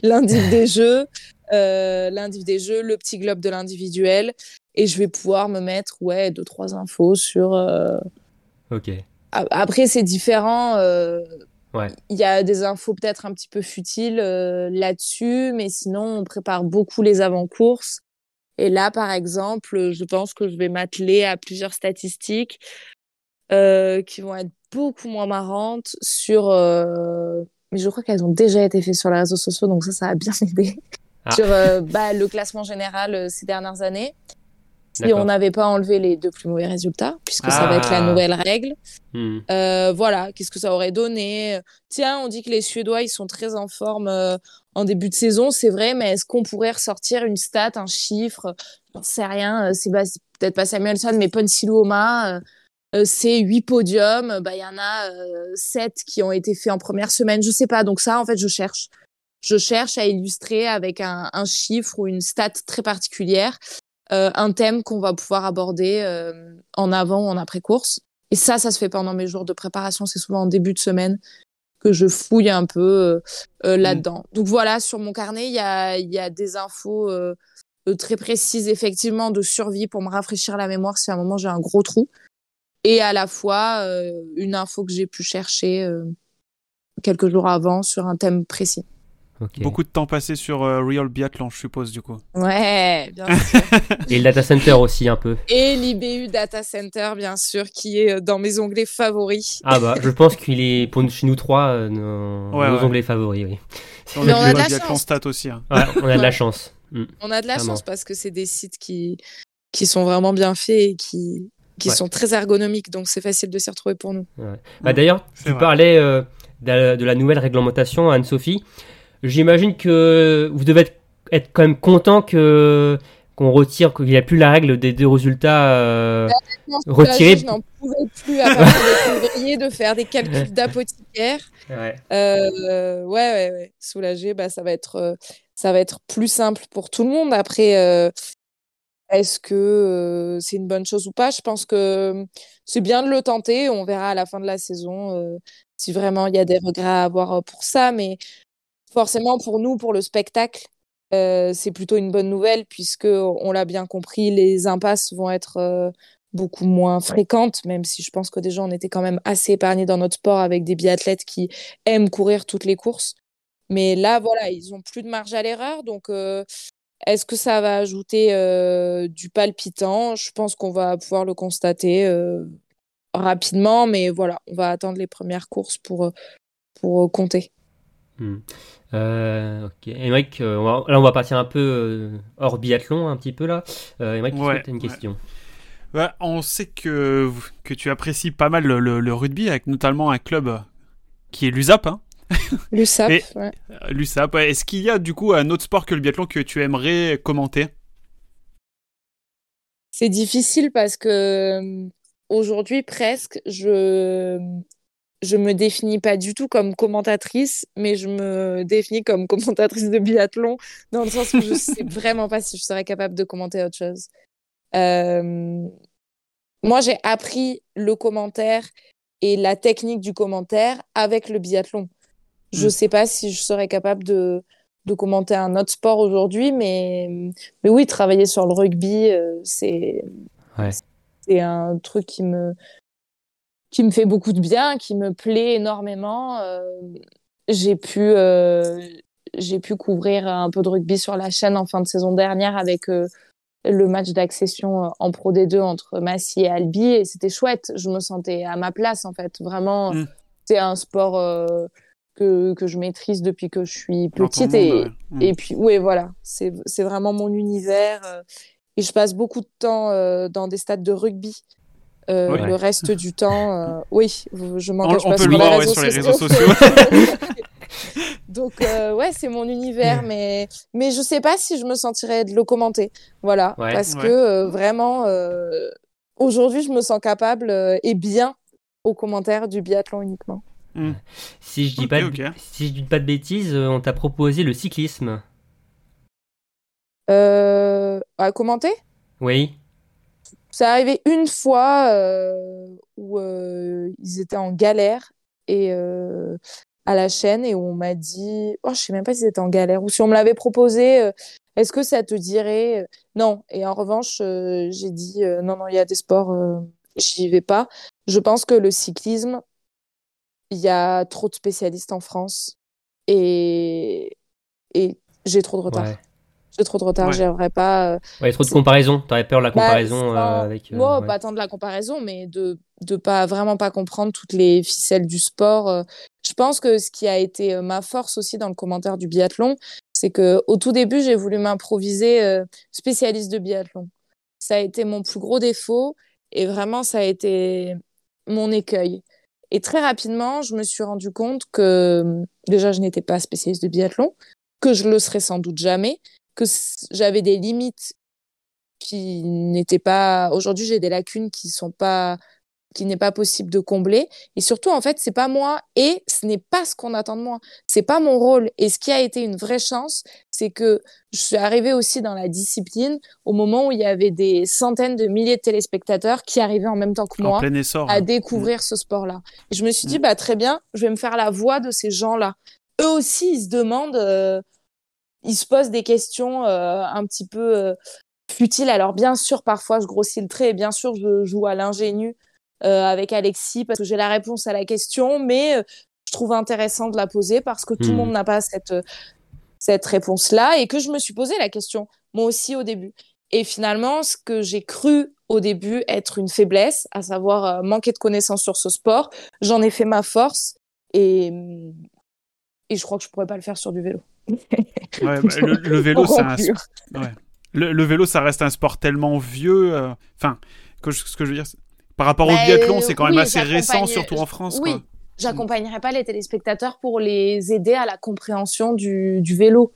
L'indiv des [laughs] jeux, euh, l'indiv des jeux, le petit globe de l'individuel, et je vais pouvoir me mettre, ouais, deux trois infos sur. euh, Ok. Après, c'est différent. euh, Ouais. Il y a des infos peut-être un petit peu futiles euh, là-dessus, mais sinon, on prépare beaucoup les avant-courses. Et là, par exemple, je pense que je vais m'atteler à plusieurs statistiques qui vont être beaucoup moins marrantes sur. euh, Mais je crois qu'elles ont déjà été faites sur les réseaux sociaux, donc ça, ça a bien [laughs] aidé. Ah. Sur euh, bah, le classement général euh, ces dernières années. Si on n'avait pas enlevé les deux plus mauvais résultats, puisque ça va être la Ah. nouvelle règle. Hmm. Voilà, qu'est-ce que ça aurait donné? Tiens, on dit que les Suédois, ils sont très en forme en début de saison, c'est vrai, mais est-ce qu'on pourrait ressortir une stat, un chiffre? J'en sais rien, c'est peut-être pas Samuelson, mais Ponsiluoma, euh, c'est huit podiums, bah, il y en a euh, sept qui ont été faits en première semaine, je sais pas, donc ça, en fait, je cherche. Je cherche à illustrer avec un, un chiffre ou une stat très particulière euh, un thème qu'on va pouvoir aborder euh, en avant ou en après-course. Et ça, ça se fait pendant mes jours de préparation. C'est souvent en début de semaine que je fouille un peu euh, euh, là-dedans. Donc voilà, sur mon carnet, il y a, y a des infos très précises, effectivement, de survie pour me rafraîchir la mémoire si à un moment j'ai un gros trou. Et à la fois, euh, une info que j'ai pu chercher euh, quelques jours avant sur un thème précis. Beaucoup de temps passé sur euh, Real Biathlon, je suppose, du coup. Ouais, [laughs] bien sûr. Et le data center aussi un peu. Et l'IBU Data Center, bien sûr, qui est dans mes onglets favoris. Ah bah, je pense qu'il est pour chez nous trois euh, nos, Ouais, nos ouais. onglets favoris. Oui. On Mais a on vu a de la Biathlon chance. Stat aussi. hein. Ouais, on a de la chance. Hmm. On a de la Vraiment. chance parce que c'est des sites qui, qui sont vraiment bien faits et qui, qui Ouais. sont très ergonomiques, donc c'est facile de s'y retrouver pour nous. Bah, D'ailleurs, tu vrai. parlais euh, de, la, de la nouvelle réglementation, Anne-Sophie. J'imagine que vous devez être, être quand même content que qu'on retire, qu'il n'y a plus la règle des deux résultats. euh, Retirer- Je n'en pouvais plus à partir de février de faire des calculs d'apothicaire. ouais. Euh, ouais, ouais, ouais. Soulagé, bah, ça va être, ça va être plus simple pour tout le monde. Après, euh, est-ce que euh, c'est une bonne chose ou pas? Je pense que euh, c'est bien de le tenter. On verra à la fin de la saison euh, si vraiment il y a des regrets à avoir pour ça. Mais forcément, pour nous, pour le spectacle, c'est plutôt une bonne nouvelle puisque on l'a bien compris, les impasses vont être beaucoup moins fréquentes, même si je pense que déjà on était quand même assez épargnés dans notre sport avec des biathlètes qui aiment courir toutes les courses. Mais là, voilà, ils ont plus de marge à l'erreur. Donc, est-ce que ça va ajouter euh, du palpitant? Je pense qu'on va pouvoir le constater euh, rapidement, mais voilà, on va attendre les premières courses pour, euh, pour compter. Hmm. Euh, ok. Émeric, on va- là on va partir un peu euh, hors biathlon, un petit peu là. Euh, Émeric, Ouais, t'as une ouais. question? Ouais, on sait que, que tu apprécies pas mal le, le- le rugby, avec notamment un club qui est l'USAP. Hein. [laughs] L'USAP, Et- ouais. L'USAP, ouais. est-ce qu'il y a du coup un autre sport que le biathlon que tu aimerais commenter? C'est difficile parce que euh, aujourd'hui, presque, je je me définis pas du tout comme commentatrice, mais je me définis comme commentatrice de biathlon, dans le sens où je sais [laughs] vraiment pas si je serais capable de commenter autre chose. Euh, Moi, j'ai appris le commentaire et la technique du commentaire avec le biathlon. Je Mm. sais pas si je serais capable de, de commenter un autre sport aujourd'hui, mais, mais oui, travailler sur le rugby, euh, c'est Ouais. c'est un truc qui me, qui me fait beaucoup de bien, qui me plaît énormément. Euh, j'ai pu, euh, j'ai pu couvrir un peu de rugby sur la chaîne en fin de saison dernière avec le match d'accession en Pro D2 entre Massy et Albi et c'était chouette. Je me sentais à ma place en fait. Vraiment, Mm. c'est un sport que, que je maîtrise depuis que je suis petite et, monde, ouais. et puis, oui, voilà, c'est vraiment mon univers. euh, et je passe beaucoup de temps euh, dans des stades de rugby. Euh, Ouais. Le reste du temps, euh, [laughs] oui, je m'en On, cache on pas peut sur le les voir ouais, sur les réseaux sociaux. [laughs] Donc, euh, ouais, c'est mon univers, mais, mais je sais pas si je me sentirais de le commenter. Voilà, Ouais. parce que vraiment, aujourd'hui, je me sens capable et bien au commentaire du biathlon uniquement. Hmm. Si je dis pas de, si je dis pas de bêtises, euh, on t'a proposé le cyclisme. Euh, à commenter? Oui. C'est arrivé une fois euh, où euh, ils étaient en galère et euh, à la chaîne et où on m'a dit, oh, je sais même pas s'ils étaient en galère ou si on me l'avait proposé, euh, est-ce que ça te dirait? Non. Et en revanche, euh, j'ai dit, euh, non, non, il y a des sports, euh, j'y vais pas. Je pense que le cyclisme, il y a trop de spécialistes en France et, et j'ai trop de retard. Ouais. J'ai trop de retard, Ouais. j'aimerais pas. euh, Ouais, trop de comparaison. T'aurais peur de la bah, comparaison euh, avec. euh, moi, ouais. pas tant de la comparaison, mais de de pas vraiment pas comprendre toutes les ficelles du sport. euh. Je pense que ce qui a été ma force aussi dans le commentaire du biathlon, c'est que au tout début, j'ai voulu m'improviser euh, spécialiste de biathlon. Ça a été mon plus gros défaut et vraiment ça a été mon écueil. Et très rapidement, je me suis rendu compte que euh, déjà je n'étais pas spécialiste de biathlon, que je le serais sans doute jamais, que j'avais des limites qui n'étaient pas. Aujourd'hui, j'ai des lacunes qui sont pas qui n'est pas possible de combler et surtout en fait c'est pas moi et ce n'est pas ce qu'on attend de moi c'est pas mon rôle et ce qui a été une vraie chance c'est que je suis arrivée aussi dans la discipline au moment où il y avait des centaines de milliers de téléspectateurs qui arrivaient en même temps que moi essor. à hein. découvrir ce sport-là. Et je me suis dit, Mm. bah, très bien, je vais me faire la voix de ces gens-là. Eux aussi, ils se demandent, euh, ils se posent des questions euh, un petit peu euh, futiles. Alors, bien sûr, parfois, je grossis le trait et bien sûr, je joue à l'ingénu euh, avec Alexis parce que j'ai la réponse à la question, mais je trouve intéressant de la poser parce que tout le Mm. monde n'a pas cette, cette réponse-là et que je me suis posé la question, moi aussi, au début. Et finalement, ce que j'ai cru au début être une faiblesse, à savoir euh, manquer de connaissances sur ce sport, j'en ai fait ma force et, et je crois que je pourrais pas le faire sur du vélo. Ouais, bah, [laughs] le, le vélo, c'est un, conclure. Ouais. Le, le vélo, ça reste un sport tellement vieux. euh, Enfin, que je- ce que je veux dire, par rapport Bah, au biathlon, c'est quand même assez récent, surtout en France. Oui, quoi. J'accompagnerai pas les téléspectateurs pour les aider à la compréhension du, du vélo.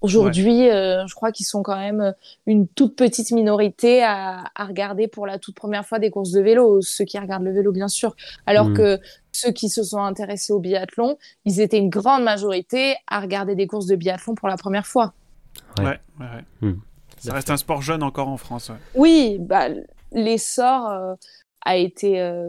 Aujourd'hui, euh, je crois qu'ils sont quand même une toute petite minorité à, à regarder pour la toute première fois des courses de vélo, ceux qui regardent le vélo bien sûr, alors Mm. que ceux qui se sont intéressés au biathlon, ils étaient une grande majorité à regarder des courses de biathlon pour la première fois. Ouais. Ouais, ouais, ouais. Hmm. Ça reste un sport jeune encore en France. ouais. Oui, bah, l'essor euh, a été, euh,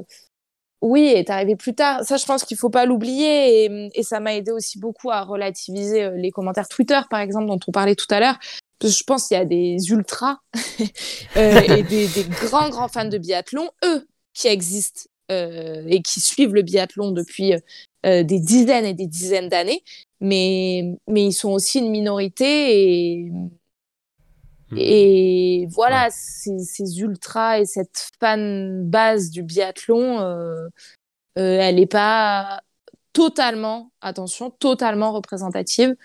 oui, est arrivé plus tard. Ça, je pense qu'il faut pas l'oublier et, et ça m'a aidé aussi beaucoup à relativiser euh, les commentaires Twitter, par exemple, dont on parlait tout à l'heure. Parce que je pense qu'il y a des ultras [laughs] euh, [laughs] et des, des grands, grands fans de biathlon, eux, qui existent euh, et qui suivent le biathlon depuis euh, des dizaines et des dizaines d'années. Mais, mais ils sont aussi une minorité et, et voilà, ces, ces ultras et cette fan base du biathlon, euh, euh, elle n'est pas totalement, attention, totalement représentative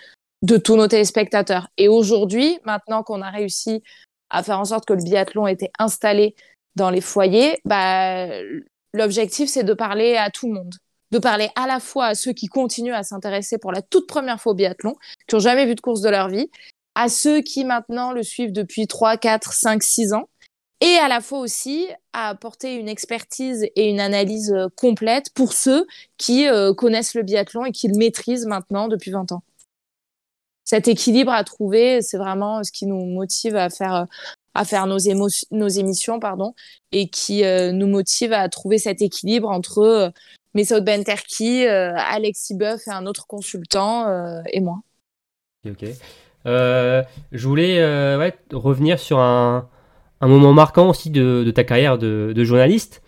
de tous nos téléspectateurs. Et aujourd'hui, maintenant qu'on a réussi à faire en sorte que le biathlon était installé dans les foyers, bah, l'objectif, c'est de parler à tout le monde. De parler à la fois à ceux qui continuent à s'intéresser pour la toute première fois au biathlon, qui n'ont jamais vu de course de leur vie, à ceux qui maintenant le suivent depuis 3, 4, 5, 6 ans, et à la fois aussi à apporter une expertise et une analyse euh, complète pour ceux qui euh, connaissent le biathlon et qui le maîtrisent maintenant depuis 20 ans. Cet équilibre à trouver, c'est vraiment ce qui nous motive à faire, euh, nos, émissions pardon, et qui nous motive à trouver cet équilibre entre euh, Messaud Benterki, Alexis Boeuf et un autre consultant et moi. Ok. Euh, je voulais euh, ouais, revenir sur un, un moment marquant aussi de, de ta carrière de, de journaliste.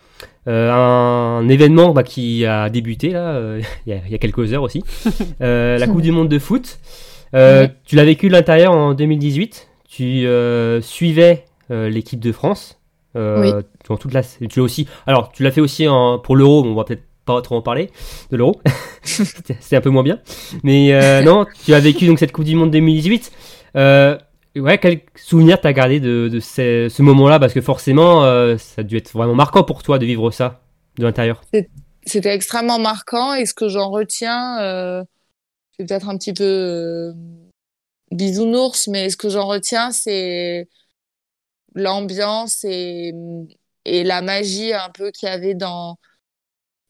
Euh, un événement bah, qui a débuté là, [laughs] il, y a, il y a quelques heures aussi. [laughs] La Coupe du Monde de foot. Ouais. Tu l'as vécu de l'intérieur en 2018. Tu suivais l'équipe de France. Dans toute la, tu l'as aussi. Alors, tu l'as fait aussi en, pour l'Euro. On va peut-être pas trop en parler de l'Euro. [laughs] C'était un peu moins bien. Mais euh, non, tu as vécu donc cette Coupe du Monde 2018. Euh, ouais, quel souvenir t'as gardé de, ce, moment-là? Parce que forcément, euh, ça a dû être vraiment marquant pour toi de vivre ça de l'intérieur. C'était extrêmement marquant et ce que j'en retiens, c'est peut-être un petit peu bisounours, mais ce que j'en retiens, c'est l'ambiance et, et la magie un peu qu'il y avait dans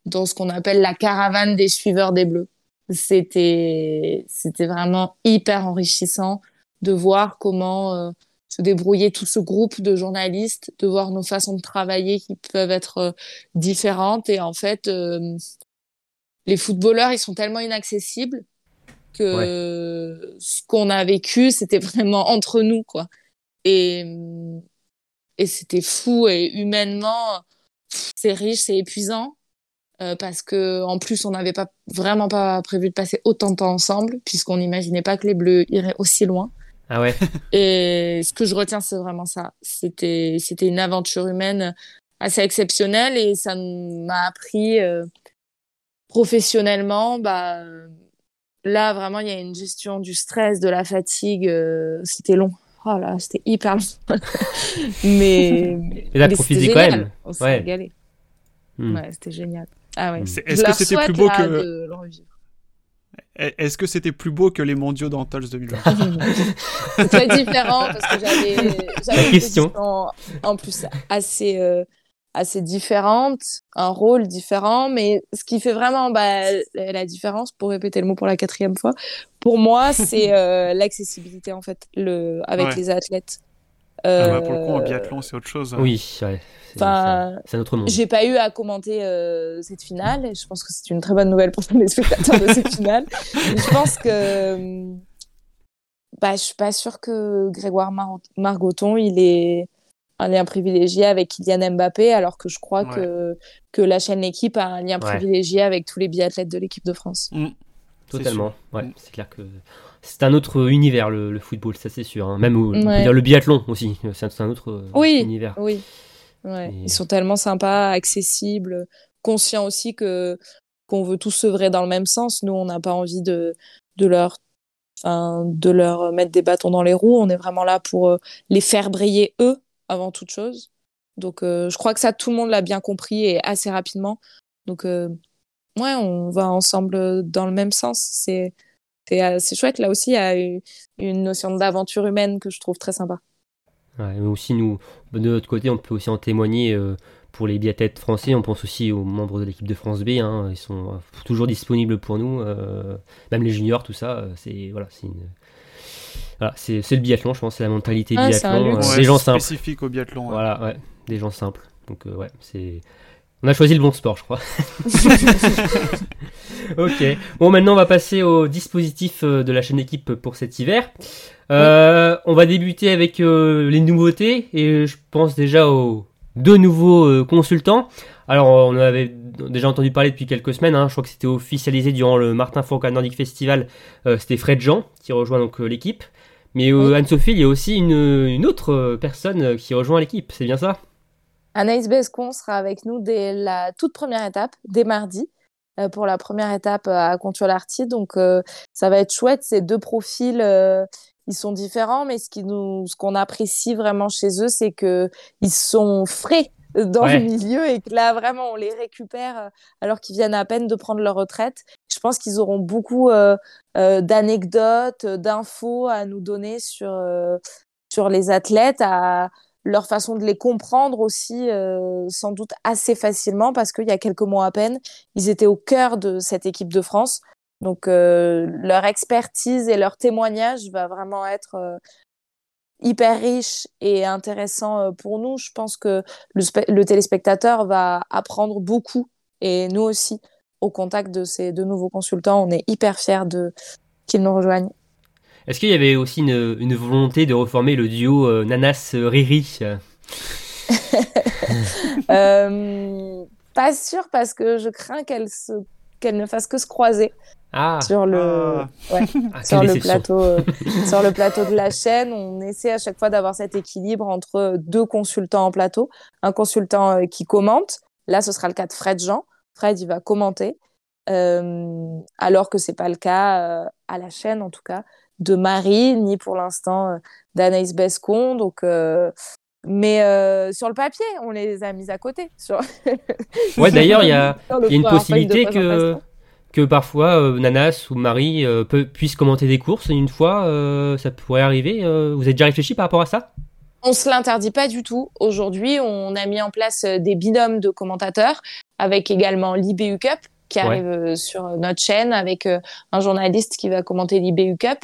dans ce qu'on appelle la caravane des suiveurs des Bleus. C'était c'était vraiment hyper enrichissant de voir comment euh, se débrouiller tout ce groupe de journalistes, de voir nos façons de travailler qui peuvent être euh, différentes. Et en fait euh, les footballeurs ils sont tellement inaccessibles que ce qu'on a vécu c'était vraiment entre nous quoi. Et et c'était fou. Et humainement c'est riche c'est épuisant euh, parce que en plus on n'avait pas vraiment pas prévu de passer autant de temps ensemble puisqu'on n'imaginait pas que les Bleus iraient aussi loin. Ah ouais. [laughs] Et ce que je retiens c'est vraiment ça. C'était c'était une aventure humaine assez exceptionnelle et ça m'a appris euh, professionnellement bah là vraiment il y a une gestion du stress, de la fatigue, euh, c'était long. Oh là, c'était hyper long. [laughs] mais Et là, profité quand même. On s'est Ouais. régalé. Hmm. Ouais, c'était génial. Ah ouais. Est-ce que c'était plus beau là, que de le revivre. est-ce que c'était plus beau que les mondiaux d'Antols 2020 C'est très différent parce que j'avais question. en, en plus assez euh, assez différente, un rôle différent, mais ce qui fait vraiment bah, la différence, pour répéter le mot pour la quatrième fois, pour moi, c'est [laughs] euh, l'accessibilité en fait, le avec Ouais. les athlètes. Ah bah, Pour le coup, en Euh, biathlon, c'est autre chose. hein. Oui, ouais. C'est Enfin, autre monde. J'ai pas eu à commenter euh, cette finale. Et je pense que c'est une très bonne nouvelle pour [laughs] les spectateurs de cette finale. Mais je pense que euh, bah, je suis pas sûre que Grégoire Mar- Margoton il est un lien privilégié avec Kylian Mbappé, alors que je crois Ouais. que que la chaîne l'équipe a un lien Ouais. privilégié avec tous les biathlètes de l'équipe de France. Mm. C'est Totalement. Ouais, Mm. c'est clair que c'est un autre univers le, le football, ça c'est sûr. hein. Même au- on peut Ouais. dire le biathlon aussi, c'est un, c'est un autre euh, Oui. univers. Oui. Ouais. Et- Ils sont tellement sympas, accessibles, conscients aussi que qu'on veut tous œuvrer dans le même sens. Nous, on n'a pas envie de de leur enfin, de leur mettre des bâtons dans les roues. On est vraiment là pour euh, les faire briller eux avant toute chose. Donc, euh, je crois que ça, tout le monde l'a bien compris et assez rapidement. Donc, euh, ouais, on va ensemble dans le même sens. C'est c'est c'est chouette. Là aussi, il y a une notion d'aventure humaine que je trouve très sympa. Ouais, mais aussi nous, de notre côté, on peut aussi en témoigner euh, pour les biathlètes français. On pense aussi aux membres de l'équipe de France B. hein, ils sont euh, toujours disponibles pour nous, euh, même les juniors, tout ça. c'est voilà, c'est une... voilà, c'est c'est le biathlon, je pense, c'est la mentalité Ah, biathlon. euh, Ouais, des gens simples. spécifique au biathlon. ouais. Voilà, ouais, des gens simples. Donc euh, ouais, c'est. On a choisi le bon sport, je crois. [laughs] ok. Bon, maintenant on va passer au dispositif euh, de la chaîne équipe pour cet hiver. Euh, On va débuter avec euh, les nouveautés et je pense déjà aux deux nouveaux euh, consultants. Alors on avait déjà entendu parler depuis quelques semaines. hein. Je crois que c'était officialisé durant le Martin Fourcade Nordic Festival. C'était Fred Jean qui rejoint donc l'équipe. Mais Oui. Anne-Sophie, il y a aussi une, une autre personne qui rejoint l'équipe. C'est bien ça? Anaïs Bescon sera avec nous dès la toute première étape, dès mardi, euh, pour la première étape euh, à Contuolarty. Donc, euh, ça va être chouette. Ces deux profils, euh, ils sont différents, mais ce qui nous, ce qu'on apprécie vraiment chez eux, c'est que ils sont frais dans Ouais. le milieu et que là, vraiment, on les récupère alors qu'ils viennent à peine de prendre leur retraite. Je pense qu'ils auront beaucoup d'anecdotes, d'infos à nous donner sur, sur les athlètes, à leur façon de les comprendre aussi, euh, sans doute assez facilement, parce qu'il y a quelques mois à peine, ils étaient au cœur de cette équipe de France. Donc, euh, leur expertise et leur témoignage va vraiment être euh, hyper riche et intéressant pour nous. Je pense que le téléspectateur va apprendre beaucoup, et nous aussi, au contact de ces deux nouveaux consultants. On est hyper fiers de qu'ils nous rejoignent. Est-ce qu'il y avait aussi une, une volonté de reformer le duo euh, Nanas-Riri euh, [laughs] Euh, pas sûr parce que je crains qu'elle se ne fasse que se croiser Ah, sur le Ah. ouais, ah, sur le plateau euh, [laughs] sur le plateau de la chaîne. On essaie à chaque fois d'avoir cet équilibre entre deux consultants en plateau. Un consultant euh, qui commente. Là ce sera le cas de Fred Jean. Fred il va commenter. Euh, alors que c'est pas le cas euh, à la chaîne en tout cas de Marie ni pour l'instant euh, d'Anaïs Bescon donc euh, mais euh, sur le papier, on les a mis à côté. [laughs] Sur... Ouais, d'ailleurs, il y a, y une possibilité que, que parfois euh, Nanas ou Marie euh, peut, puissent commenter des courses une fois. ça pourrait arriver. vous avez déjà réfléchi par rapport à ça? On se l'interdit pas du tout. Aujourd'hui, on a mis en place des binômes de commentateurs avec également l'IBU Cup qui arrive euh, sur notre chaîne avec euh, un journaliste qui va commenter l'IBU Cup.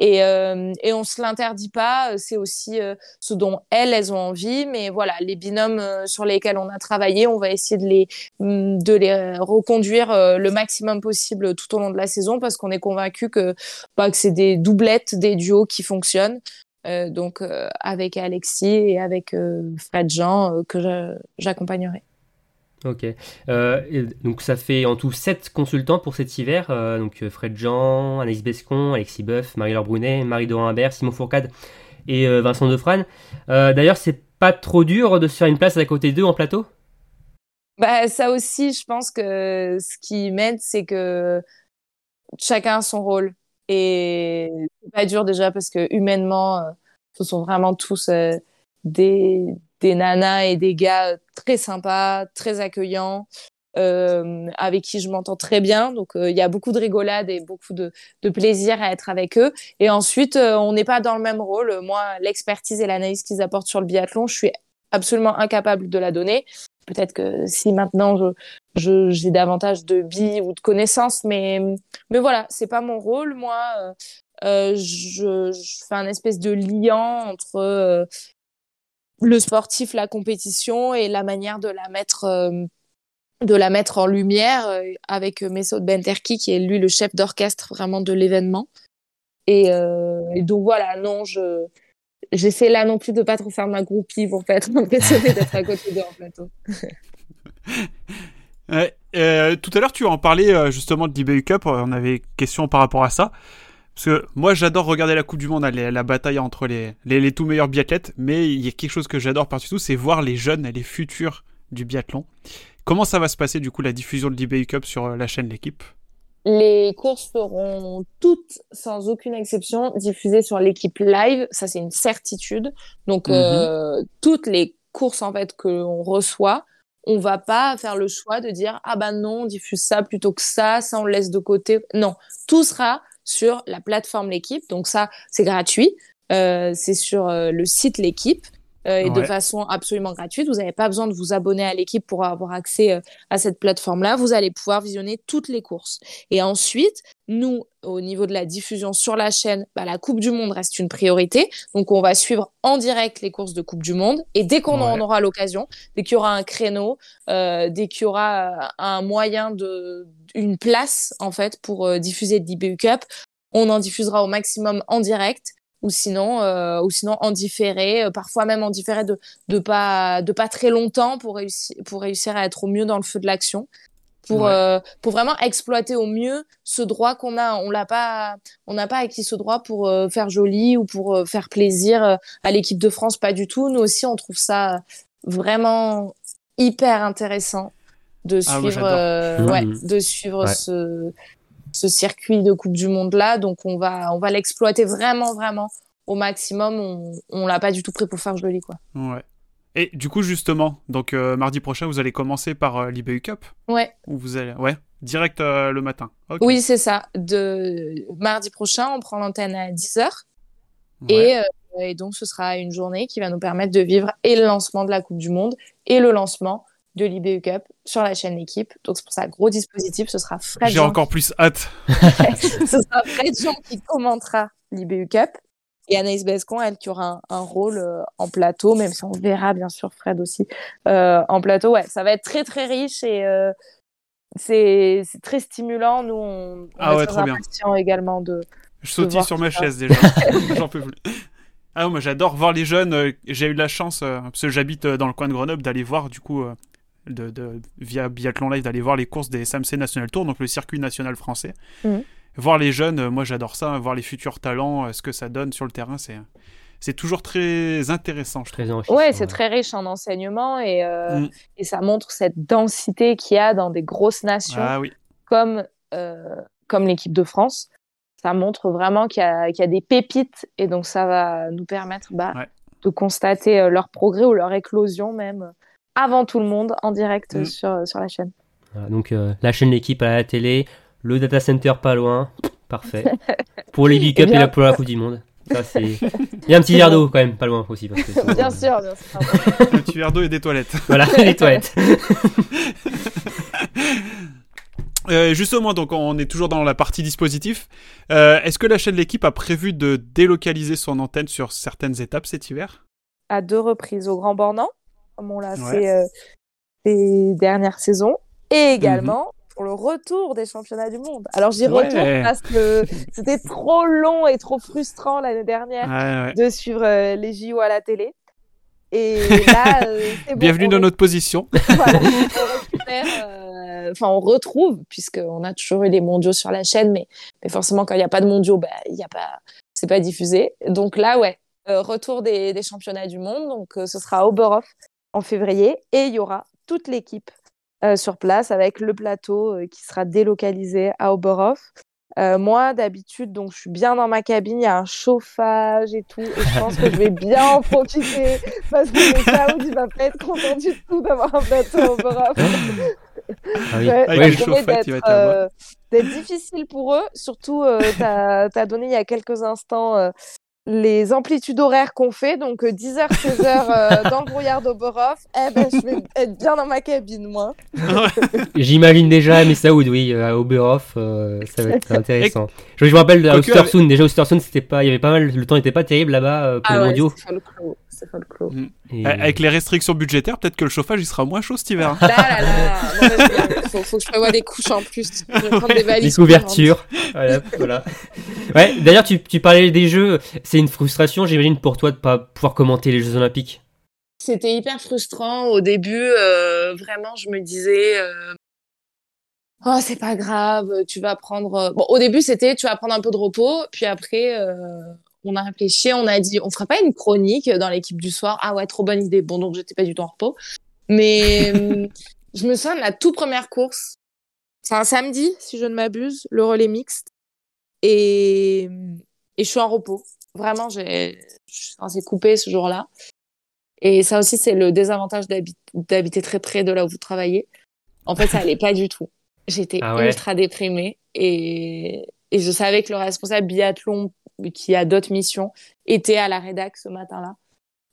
Et, euh, et on se l'interdit pas. C'est aussi euh, ce dont elles, elles ont envie. Mais voilà, les binômes euh, sur lesquels on a travaillé, on va essayer de les, mm, de les reconduire euh, le maximum possible tout au long de la saison parce qu'on est convaincu que, bah, que c'est des doublettes, des duos qui fonctionnent. Euh, donc euh, avec Alexis et avec euh, Fred Jean euh, que j'accompagnerai. Ok. Euh, donc ça fait en tout 7 consultants pour cet hiver. euh, donc euh, Fred Jean, Anaïs Bescon, Alexis Boeuf, Marie-Laure Brunet, Marie-Dorin Imbert, Simon Fourcade et Vincent Defrane. D'ailleurs, c'est pas trop dur de se faire une place à côté d'eux en plateau? Bah, ça aussi, je pense que ce qui m'aide, c'est que chacun a son rôle. Et c'est pas dur déjà parce que humainement, ce sont vraiment tous des, des nanas et des gars euh, très sympas, très accueillants, euh, avec qui je m'entends très bien. Donc, euh, il y a beaucoup de rigolade et beaucoup de, de plaisir à être avec eux. Et ensuite, euh, on n'est pas dans le même rôle. Moi, l'expertise et l'analyse qu'ils apportent sur le biathlon, je suis absolument incapable de la donner. Peut-être que si maintenant je, j'ai davantage de billes ou de connaissances, mais, mais voilà, c'est pas mon rôle. Moi, euh, euh, je, je fais un espèce de lien entre euh, le sportif, la compétition et la manière de la mettre, euh, de la mettre en lumière euh, avec Mesot Benterki, qui est lui le chef d'orchestre vraiment de l'événement. Et, euh, donc voilà, non, je j'essaie là non plus de pas trop faire ma groupie pour pas [laughs] être impressionnée d'être à côté d'eux en plateau. Ouais, euh, tout à l'heure, tu en parlais euh, justement de l'IBU Cup. euh, On avait question par rapport à ça. Parce que moi, j'adore regarder la Coupe du Monde, les- la bataille entre les, les, les tout meilleurs biathlètes. Mais il y a quelque chose que j'adore par-dessus tout, c'est voir les jeunes et les futurs du biathlon. Comment ça va se passer, du coup, la diffusion de l'IBU Cup sur euh, la chaîne L'équipe? Les courses seront toutes, sans aucune exception, diffusées sur l'équipe live. Ça, c'est une certitude. Donc, Mhm. euh, toutes les courses en fait que l'on reçoit, on va pas faire le choix de dire ah bah non, on diffuse ça plutôt que ça, ça on le laisse de côté. Non, tout sera sur la plateforme l'équipe. Donc ça, c'est gratuit. Euh, c'est sur euh, le site l'équipe. Euh, et de façon absolument gratuite. Vous n'avez pas besoin de vous abonner à l'équipe pour avoir accès euh, à cette plateforme-là. Vous allez pouvoir visionner toutes les courses. Et ensuite, nous, au niveau de la diffusion sur la chaîne, bah, la Coupe du Monde reste une priorité. Donc, on va suivre en direct les courses de Coupe du Monde. Et dès qu'on en aura l'occasion, dès qu'il y aura un créneau, euh, dès qu'il y aura un moyen de, une place, en fait, pour diffuser de l'IBU Cup, on en diffusera au maximum en direct ou sinon euh, ou sinon en différé euh, parfois même en différé de de pas de pas très longtemps pour réussir pour réussir à être au mieux dans le feu de l'action pour Ouais. euh, pour vraiment exploiter au mieux ce droit qu'on a on l'a pas on n'a pas acquis ce droit pour euh, faire joli ou pour euh, faire plaisir à l'équipe de France pas du tout nous aussi on trouve ça vraiment hyper intéressant de Ah, suivre ouais de suivre Ouais. ce ce circuit de Coupe du Monde là. Donc on va, on va l'exploiter vraiment, vraiment au maximum. On, on l'a pas du tout pris pour faire joli quoi. Ouais. Et du coup, justement, donc euh, mardi prochain, vous allez commencer par euh, l'IBU Cup? Ouais. Ou vous allez. Ouais, direct euh, le matin. Oui, c'est ça. De mardi prochain, on prend l'antenne à 10h. Ouais. Et, et donc ce sera une journée qui va nous permettre de vivre et le lancement de la Coupe du Monde et le lancement de l'IBU Cup sur la chaîne Équipe. Donc c'est pour ça, gros dispositif, ce sera Fred J'ai encore plus hâte. [laughs] [laughs] ce sera Fred Jean qui commentera l'IBU Cup et Anaïs Bescon, elle qui aura un, un rôle euh, en plateau, même si on verra bien sûr Fred aussi euh, en plateau. Ouais, ça va être très très riche et euh, c'est très stimulant. Nous, on, on Ah est ouais, trop bien. également de. Je sautille sur ma ça. chaise déjà. [laughs] J'en peux plus. Ah moi j'adore voir les jeunes. J'ai eu la chance, parce que j'habite dans le coin de Grenoble, d'aller voir du coup, de, de- via Biathlon Live, d'aller voir les courses des SAMC National Tour, donc le circuit national français. Mhm. Voir les jeunes, euh, moi j'adore ça, voir les futurs talents, euh, ce que ça donne sur le terrain, c'est c'est toujours très intéressant, je trouve. Très enrichissant. Ouais, c'est très riche en enseignement et, euh, Mm. et ça montre cette densité qu'il y a dans des grosses nations. Ah oui. comme, euh, comme l'équipe de France. Ça montre vraiment qu'il y, a- qu'il y a des pépites et donc ça va nous permettre bah, Ouais. de constater leur progrès ou leur éclosion même euh, avant tout le monde en direct Mm. sur, sur la chaîne. Voilà, donc euh, la chaîne L'équipe à la télé, le data center pas loin, parfait. [laughs] Pour les big up Eh bien- et la, pour la Coupe du Monde. Ça, c'est... Il y a un petit verre d'eau quand même, pas loin aussi. Parce que sinon, Bien euh, sûr, bien sûr. Un petit verre d'eau et des toilettes. Voilà, [laughs] les toilettes. [laughs] Euh, justement, donc on est toujours dans la partie dispositif. Euh, Est-ce que la chaîne l'équipe a prévu de délocaliser son antenne sur certaines étapes cet hiver? À deux reprises au Grand Bornand, comme on l'a Ouais. fait euh, ces dernières saisons, et également pour le retour des championnats du monde. Alors j'y Ouais. retourne parce que c'était trop long et trop frustrant l'année dernière Ouais, de suivre euh, les JO à la télé. Et là, euh, [laughs] bon, Bienvenue dans notre position. [laughs] voilà, [laughs] euh, enfin on retrouve, puisqu'on a toujours eu les mondiaux sur la chaîne, mais, mais forcément quand il n'y a pas de mondiaux, bah, il y a pas, c'est pas diffusé. Donc là, ouais, euh, retour des, des championnats du monde, donc euh, ce sera à Oberhof en février, et il y aura toute l'équipe euh, sur place avec le plateau euh, qui sera délocalisé à Oberhof. Euh, moi, d'habitude, donc je suis bien dans ma cabine, il y a un chauffage et tout, et je pense que je vais bien en profiter [laughs] parce que le Saoud, il va pas être content du tout d'avoir un plateau à Oberhof. Ah oui. [laughs] Ouais, Avec ça d'être, euh, difficile pour eux. Surtout, euh, tu as, donné il y a quelques instants euh, les amplitudes horaires qu'on fait. Donc, 10h, 16h [laughs] dans le brouillard d'Oberhof. Eh ben, je vais être bien dans ma cabine, moi. [laughs] J'imagine déjà mais Saoud, oui, à Oberhof, euh, ça va être intéressant. Je, je me rappelle à Ostersund, déjà Ostersund, c'était pas, il y avait pas mal, le temps était pas terrible là-bas euh, pour les mondiaux. Et- Avec les restrictions budgétaires, peut-être que le chauffage il sera moins chaud cet hiver. hein. Là, là, là. Non, mais je- [laughs] faut, faut que je prévoie des couches en plus. Je vais prendre des couvertures. voilà, voilà. Ouais, d'ailleurs, tu, tu parlais des jeux. C'est une frustration, j'imagine, pour toi de pas pouvoir commenter les Jeux Olympiques. C'était hyper frustrant au début. euh, vraiment, je me disais, euh, oh c'est pas grave, tu vas prendre. euh, Bon, au début c'était, tu vas prendre un peu de repos, puis après. euh, On a réfléchi, on a dit, on ferait pas une chronique dans l'équipe du soir. Ah ouais, trop bonne idée. Bon, donc j'étais pas du tout en repos. Mais [laughs] je me souviens de la toute première course. C'est un samedi, si je ne m'abuse, le relais mixte. Et, et je suis en repos. Vraiment, j'ai, je suis censée couper ce jour-là. Et ça aussi, c'est le désavantage d'habi- d'habiter très près de là où vous travaillez. En fait, ça allait pas du tout. J'étais Ah ouais. ultra déprimée et, et je savais que le responsable biathlon qui a d'autres missions était à la rédac ce matin-là.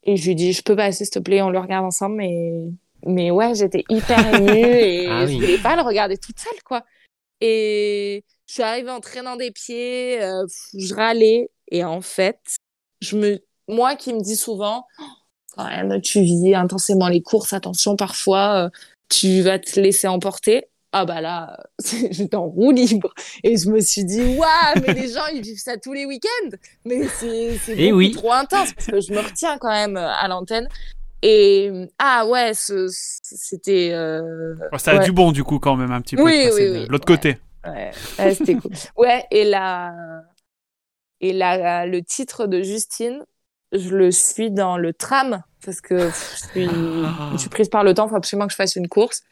Et je lui dis, je peux passer, s'il te plaît, on le regarde ensemble. Mais, mais ouais, j'étais hyper émue [laughs] et Ah je oui. voulais pas le regarder toute seule, quoi. Et je suis arrivée en traînant des pieds, euh, je râlais. Et en fait, je me, moi qui me dis souvent, Oh, quand même, tu vis intensément les courses, attention, parfois, euh, tu vas te laisser emporter. Ah bah là, [laughs] j'étais en roue libre. Et je me suis dit, waouh, mais les [laughs] gens, ils vivent ça tous les week-ends. Mais c'est Eh oui. trop intense parce que je me retiens quand même euh, à l'antenne. Et ah ouais, c'était... euh, Oh, ça a ouais. du bon du coup quand même un petit peu. Oui, oui, de oui. l'autre Ouais. côté. Ouais, ouais, c'était cool. Ouais, et la et la le titre de Justine, je le suis dans le tram parce que pff, je suis, je suis prise par le temps, il faut absolument que je fasse une course.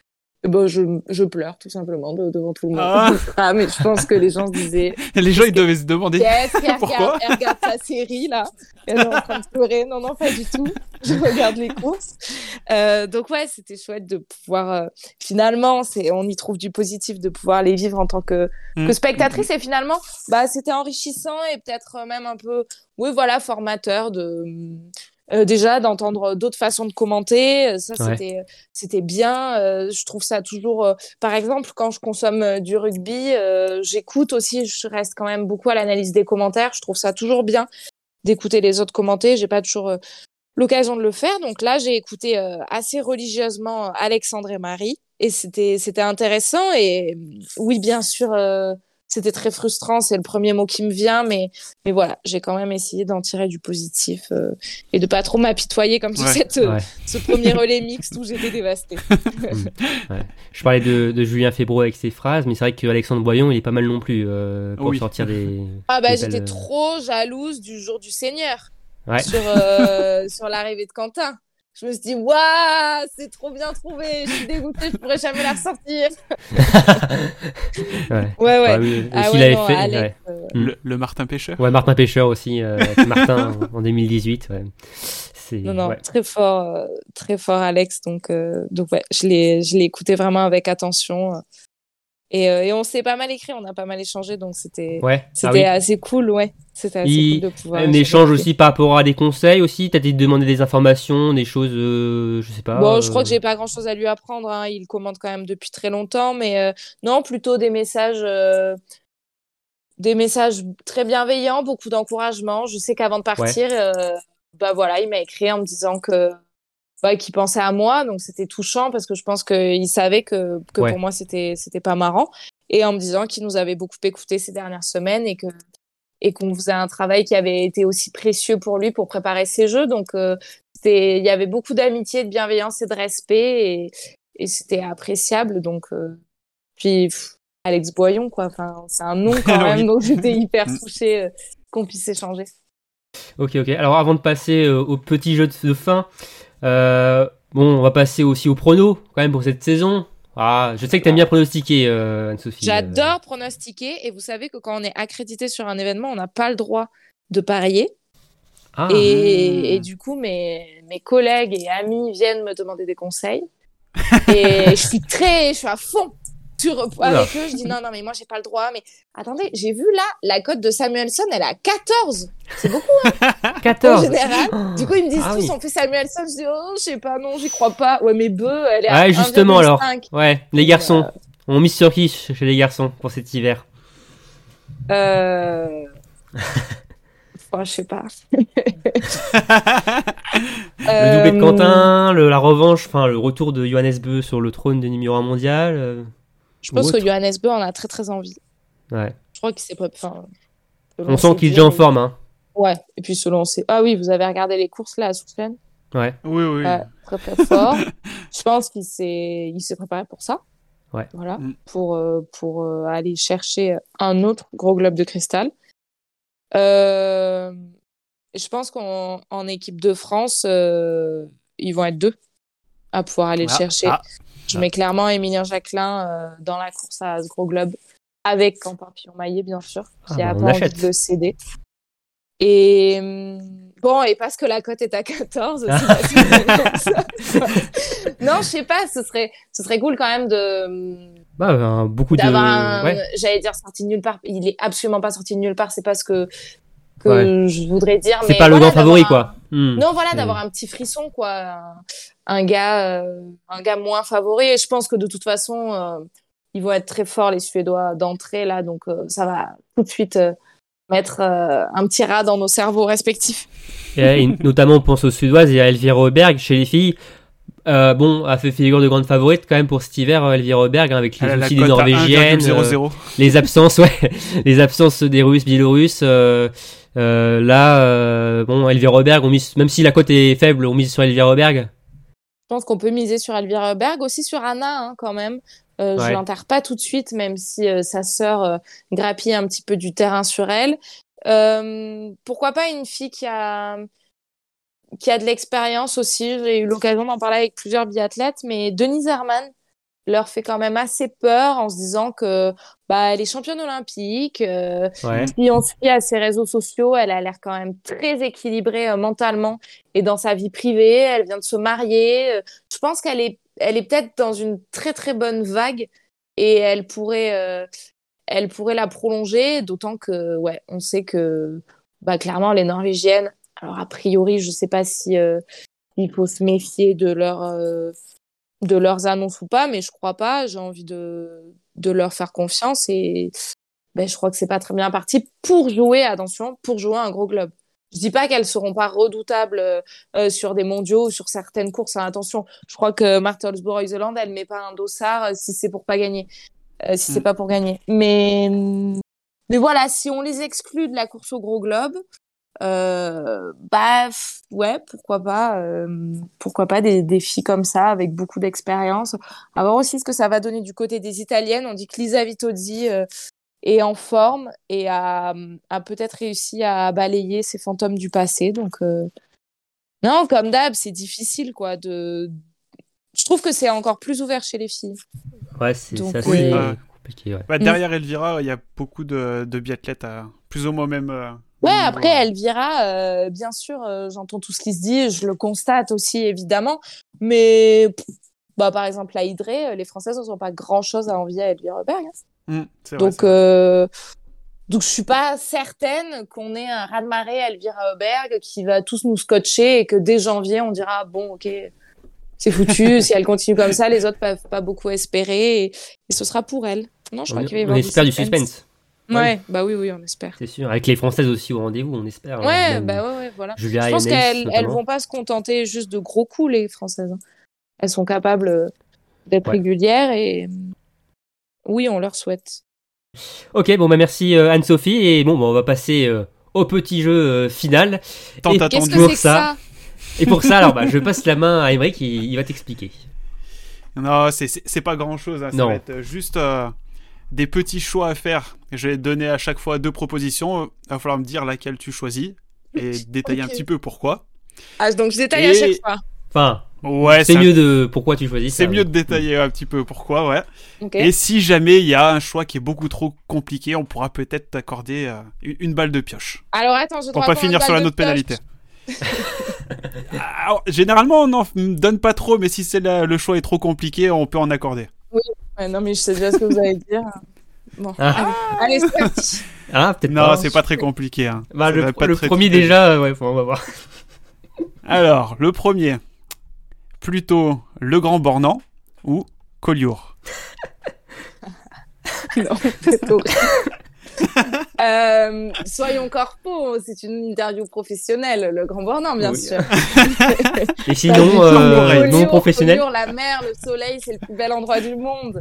Et ben, je, je pleure tout simplement de- devant tout le monde. Ah. [laughs] Ah, mais je pense que les gens se disaient [laughs] Les gens ils devaient se demander. Qu'elle [laughs] Pourquoi regarde, elle regarde sa série là Elle est en train de pleurer. Non, non, pas du tout. Je regarde les courses. Euh, donc ouais, c'était chouette de pouvoir. euh, finalement, c'est on y trouve du positif de pouvoir les vivre en tant que, Mm. que spectatrice. Et finalement, bah c'était enrichissant et peut-être même un peu, oui voilà, formateur de. Euh, déjà d'entendre d'autres façons de commenter, Euh, ça Ouais. c'était c'était bien. Euh, je trouve ça toujours, euh, par exemple, quand je consomme euh, du rugby, euh, j'écoute aussi, je reste quand même beaucoup à l'analyse des commentaires. Je trouve ça toujours bien d'écouter les autres commenter. J'ai pas toujours euh, l'occasion de le faire. Donc là, j'ai écouté euh, assez religieusement Alexandre et Marie et c'était c'était intéressant. Et euh, oui, bien sûr, euh, c'était très frustrant. C'est le premier mot qui me vient, mais mais voilà, j'ai quand même essayé d'en tirer du positif euh, et de pas trop m'apitoyer comme sur Ouais, cette, euh, ouais. ce premier [laughs] relais mixte où j'étais dévastée. [laughs] Je parlais de, de Julien Febro avec ses phrases, mais c'est vrai que Alexandre Boyon, il est pas mal non plus euh, pour Oui. sortir des. [laughs] Ah bah j'étais belles- trop jalouse du jour du Seigneur Ouais. sur euh, sur l'arrivée de Quentin. Je me suis dit waouh, c'est trop bien trouvé. Je suis dégoûtée, je pourrais jamais la ressortir. ouais. Ouais ouais. Ah oui, Ah aussi, ouais, il avait non, fait. Alex, ouais. euh. Le, le Martin Pêcheur. Ouais, Martin Pêcheur aussi, euh, avec Martin en, en 2018. Ouais. C'est, non non, ouais. très fort, euh, très fort Alex. Donc euh, donc ouais, je l'ai je l'ai écouté vraiment avec attention. Et, euh, et on s'est pas mal écrit, on a pas mal échangé, donc c'était Ouais. Ah oui. assez cool, ouais. C'était assez Il- cool de pouvoir. Un échange aussi par rapport à des conseils aussi. T'as demandé des informations, des choses, euh, je sais pas. Bon, je crois que euh, j'ai pas grand chose à lui apprendre. hein. Il commande quand même depuis très longtemps, mais euh, non, plutôt des messages, euh, des messages très bienveillants, beaucoup d'encouragement. Je sais qu'avant de partir, euh, bah voilà, il m'a écrit en me disant que bah, qu'il pensait à moi, donc c'était touchant parce que je pense qu'il savait que, que Ouais. pour moi c'était c'était pas marrant, et en me disant qu'il nous avait beaucoup écouté ces dernières semaines et que et qu'on faisait un travail qui avait été aussi précieux pour lui pour préparer ses jeux. Donc, euh, il y avait beaucoup d'amitié, de bienveillance et de respect et, et c'était appréciable. Donc, euh, puis pff, Alex Boyon, quoi. Enfin, c'est un nom [laughs] quand Oui. même. Donc, j'étais hyper Mm. touchée euh, qu'on puisse échanger. Ok, ok. Alors avant de passer euh, au petit jeu de fin, euh, bon, on va passer aussi au prono quand même pour cette saison. Ah, je sais que t'aimes bien pronostiquer, euh, Anne-Sophie. J'adore pronostiquer et vous savez que quand on est accrédité sur un événement, on n'a pas le droit de parier. Ah, Et, et du coup, mes, mes collègues et amis viennent me demander des conseils. Et je suis très, je suis à fond sur, avec eux. Je dis non, non, mais moi, j'ai pas le droit. Mais attendez, j'ai vu là, la cote de Samuelson, elle est à 14. C'est beaucoup [laughs] en 14. général. Du coup, ils me disent Ah tous, oui. on fait Samuelson. Je dis, oh, je sais pas, non, j'y crois pas. Ouais, mais Beu, elle est à Ouais, justement, 1,5. alors. Ouais, les garçons. On mise sur qui chez les garçons pour cet hiver? Euh... [laughs] oh, je sais pas. [laughs] Le doublé de Euh, Quentin, le- la revanche, enfin le retour de Johannes Beu sur le trône de numéro 1 mondial. euh, Je pense que. Johannes Beu en a très très envie. Ouais. Je crois qu'il s'est. Enfin, selon On sent qu'il est déjà en forme, hein. Ouais, et puis selon ses. Ah oui, vous avez regardé les courses là à Soufflen Ouais. Oui, oui. Très très fort. Je pense qu'il s'est il s'est préparé pour ça. Ouais. Voilà, Mm. pour, euh, pour euh, aller chercher un autre gros globe de cristal. Euh, je pense qu'en en équipe de France, euh, ils vont être deux à pouvoir aller le Ah, chercher. ah. Je mets clairement Emilien Jacquelin euh, dans la course à ce gros globe, avec Quentin Pillon-Maillet, bien sûr, qui Ah, a bah, pas envie de céder. Et hum, bon, et parce que la cote est à 14, c'est pas si mal comme ça. non, je sais pas, ce serait, ce serait cool quand même de hum, Bah, beaucoup de. d'avoir un, Ouais. j'allais dire sorti de nulle part. Il est absolument pas sorti de nulle part. C'est pas ce que que Ouais. je voudrais dire. C'est mais pas le voilà, grand favori, un- quoi. Hmm. non, voilà, d'avoir un petit frisson, quoi. Un, un gars, euh, un gars moins favori. Et je pense que de toute façon, euh, ils vont être très forts, les Suédois, d'entrée, là. Donc, euh, ça va tout de suite euh, mettre euh, un petit rat dans nos cerveaux respectifs. Et, et notamment, on pense aux Suédoises et à Elvira Oberg chez les filles. Euh, bon, a fait figure de grande favorite quand même pour cet hiver, Elvira Oberg, hein, avec les Elle a la soucis des Norvégiennes, euh, 1,00. les absences, [laughs] ouais, les absences des Russes, Biélorusses. Euh, là, euh, bon, Elvira Oberg, on mise, même si la cote est faible, on mise sur Elvira Oberg. Je pense qu'on peut miser sur Elvira Berg, aussi sur Anna, hein, quand même. Euh, Je Ouais. l'enterre pas tout de suite, même si euh, sa sœur euh, grappille un petit peu du terrain sur elle. Euh, pourquoi pas une fille qui a qui a de l'expérience aussi. J'ai eu l'occasion d'en parler avec plusieurs biathlètes, mais Denise Herman leur fait quand même assez peur en se disant que bah elle est championne olympique. euh, Ouais. si on se fie à ses réseaux sociaux, elle a l'air quand même très équilibrée euh, mentalement et dans sa vie privée. Elle vient de se marier. Euh, Je pense qu'elle est, elle est peut-être dans une très très bonne vague et elle pourrait, euh, elle pourrait la prolonger. D'autant que, ouais, on sait que, bah, clairement, les Norvégiennes. Alors a priori, je sais pas si il faut se méfier de leur euh, de leurs annonces ou pas, mais je crois pas. J'ai envie de de leur faire confiance et ben, je crois que c'est pas très bien parti pour jouer, attention, pour jouer un gros globe. Je dis pas qu'elles seront pas redoutables euh, euh, sur des mondiaux ou sur certaines courses. hein, attention, je crois que Martha Holzbourg-Iseland, elle met pas un dossard euh, si c'est pour pas gagner, euh, si c'est Mm. pas pour gagner. Mais mais voilà, si on les exclut de la course au gros globe, euh, bah ouais, pourquoi pas, euh, pourquoi pas des, des filles comme ça avec beaucoup d'expérience. À voir aussi ce que ça va donner du côté des Italiennes. On dit que Lisa Vitozzi euh, est en forme et a, a peut-être réussi à balayer ses fantômes du passé. Donc euh, non, comme d'hab, c'est difficile quoi. De, je trouve que c'est encore plus ouvert chez les filles. Ouais, c'est assez oui, ouais. Bah, derrière Elvira, il y a beaucoup de, de biathlètes à plus ou moins même. euh, Ouais, après, euh, Elvira, euh, bien sûr, euh, j'entends tout ce qui se dit, je le constate aussi, évidemment. Mais pff, bah, par exemple, Hydrée, euh, les Françaises n'ont pas grand-chose à envier à Elvire Berg. hein. Vrai, Donc, vrai. donc, je suis pas certaine qu'on ait un raz-de-marée à Elvira Auberg qui va tous nous scotcher et que dès janvier, on dira bon, ok, c'est foutu. [laughs] si elle continue comme ça, les autres peuvent pas beaucoup espérer et, et ce sera pour elle. Non, je On, crois qu'il va y on avoir espère du suspense, Ouais, bah oui, oui, on espère. c'est sûr. Avec les Françaises aussi au rendez-vous, on espère. hein, Ouais, bah ouais, ouais, voilà. Julia Je pense qu'elles elles vont pas se contenter juste de gros coups, les Françaises. hein. Elles sont capables euh, d'être Ouais. régulières et oui, on leur souhaite. Ok, bon bah merci euh, Anne-Sophie et bon bah, on va passer euh, au petit jeu euh, final. Tant attendu. Que ça. ça? Et pour ça alors bah, je passe la main à Emmerich, il, il va t'expliquer. Non, c'est- pas grand chose. Ça Non. va être juste euh, des petits choix à faire. Je vais te donner à chaque fois deux propositions. Il va falloir me dire laquelle tu choisis et [laughs] détailler un petit peu pourquoi. Ah, donc je détaille Et- à chaque fois. Enfin, Ouais, c'est un- mieux de pourquoi tu choisis. C'est ça, mieux de détailler un petit peu pourquoi, ouais. Et si jamais il y a un choix qui est beaucoup trop compliqué, on pourra peut-être t'accorder euh, une une balle de pioche. Alors attends, je Pour dois pas finir sur la note pénalité. [laughs] [laughs] Alors, généralement, on n'en donne pas trop, mais si c'est la- le choix est trop compliqué, on peut en accorder. Ouais, non, mais je sais déjà ce que vous allez dire. Bon, Ah. allez, allez c'est parti. Ah, peut-être Non, c'est pas très compliqué. hein. Bah, le, va pas le très premier compliqué. déjà, ouais, bon, on va voir. [laughs] Alors, le premier, plutôt le Grand Bornand ou Collioure? [laughs] non, c'est horrible. [laughs] Euh, soyons corpo, c'est une interview professionnelle, le grand bornand, bien Oui. sûr. [laughs] Et sinon, euh, non professionnel. La mer, le soleil, c'est le plus bel endroit du monde.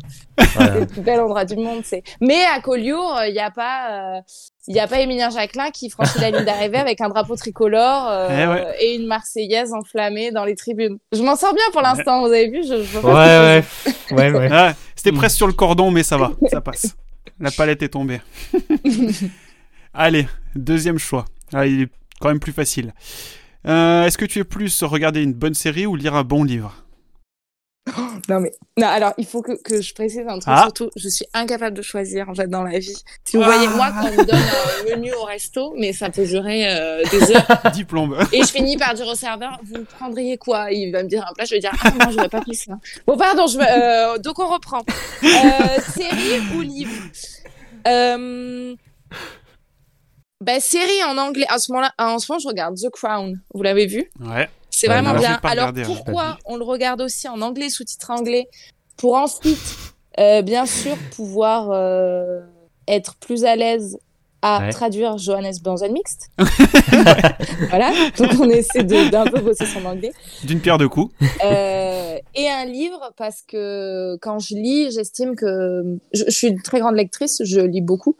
Voilà. C'est le plus bel endroit du monde. C'est. Mais à Collioure, il n'y a pas, il y a pas Émilien Jacquelin qui franchit la ligne d'arrivée avec un drapeau tricolore euh, Eh ouais. et une Marseillaise enflammée dans les tribunes. Je m'en sors bien pour l'instant. Vous avez vu, je, je vois Ouais, ouais, ouais, ouais. Ah, C'était presque sur le cordon, mais ça va, ça passe. La palette est tombée. [laughs] Allez, deuxième choix. Ah, il est quand même plus facile. Euh, Est-ce que tu es plus regarder une bonne série ou lire un bon livre? [gasps] Non mais non alors il faut que, que je précise un truc Ah. surtout je suis incapable de choisir en fait dans la vie. Si vous voyez moi quand on me donne un menu au resto mais ça peut durer euh, des heures [laughs] Diplôme. et je finis par dire au serveur vous prendriez quoi? Il va me dire un plat je vais dire ah non j'aurais pas pris ça. Bon pardon je euh, donc on reprend. Euh, série ou livre? Euh... Bah série en anglais en ce moment en ce moment je regarde The Crown vous l'avez vu? Ouais. C'est Ouais, vraiment bien. Alors hein, pourquoi on le regarde aussi en anglais, sous-titré anglais, pour ensuite, euh, bien sûr, pouvoir euh, être plus à l'aise à Ouais. traduire Johannes Blanzen Mixte? [laughs] voilà, donc on essaie de- d'un peu bosser son anglais. D'une pierre deux coups. Euh, et un livre parce que quand je lis, j'estime que je, je suis une très grande lectrice, je lis beaucoup.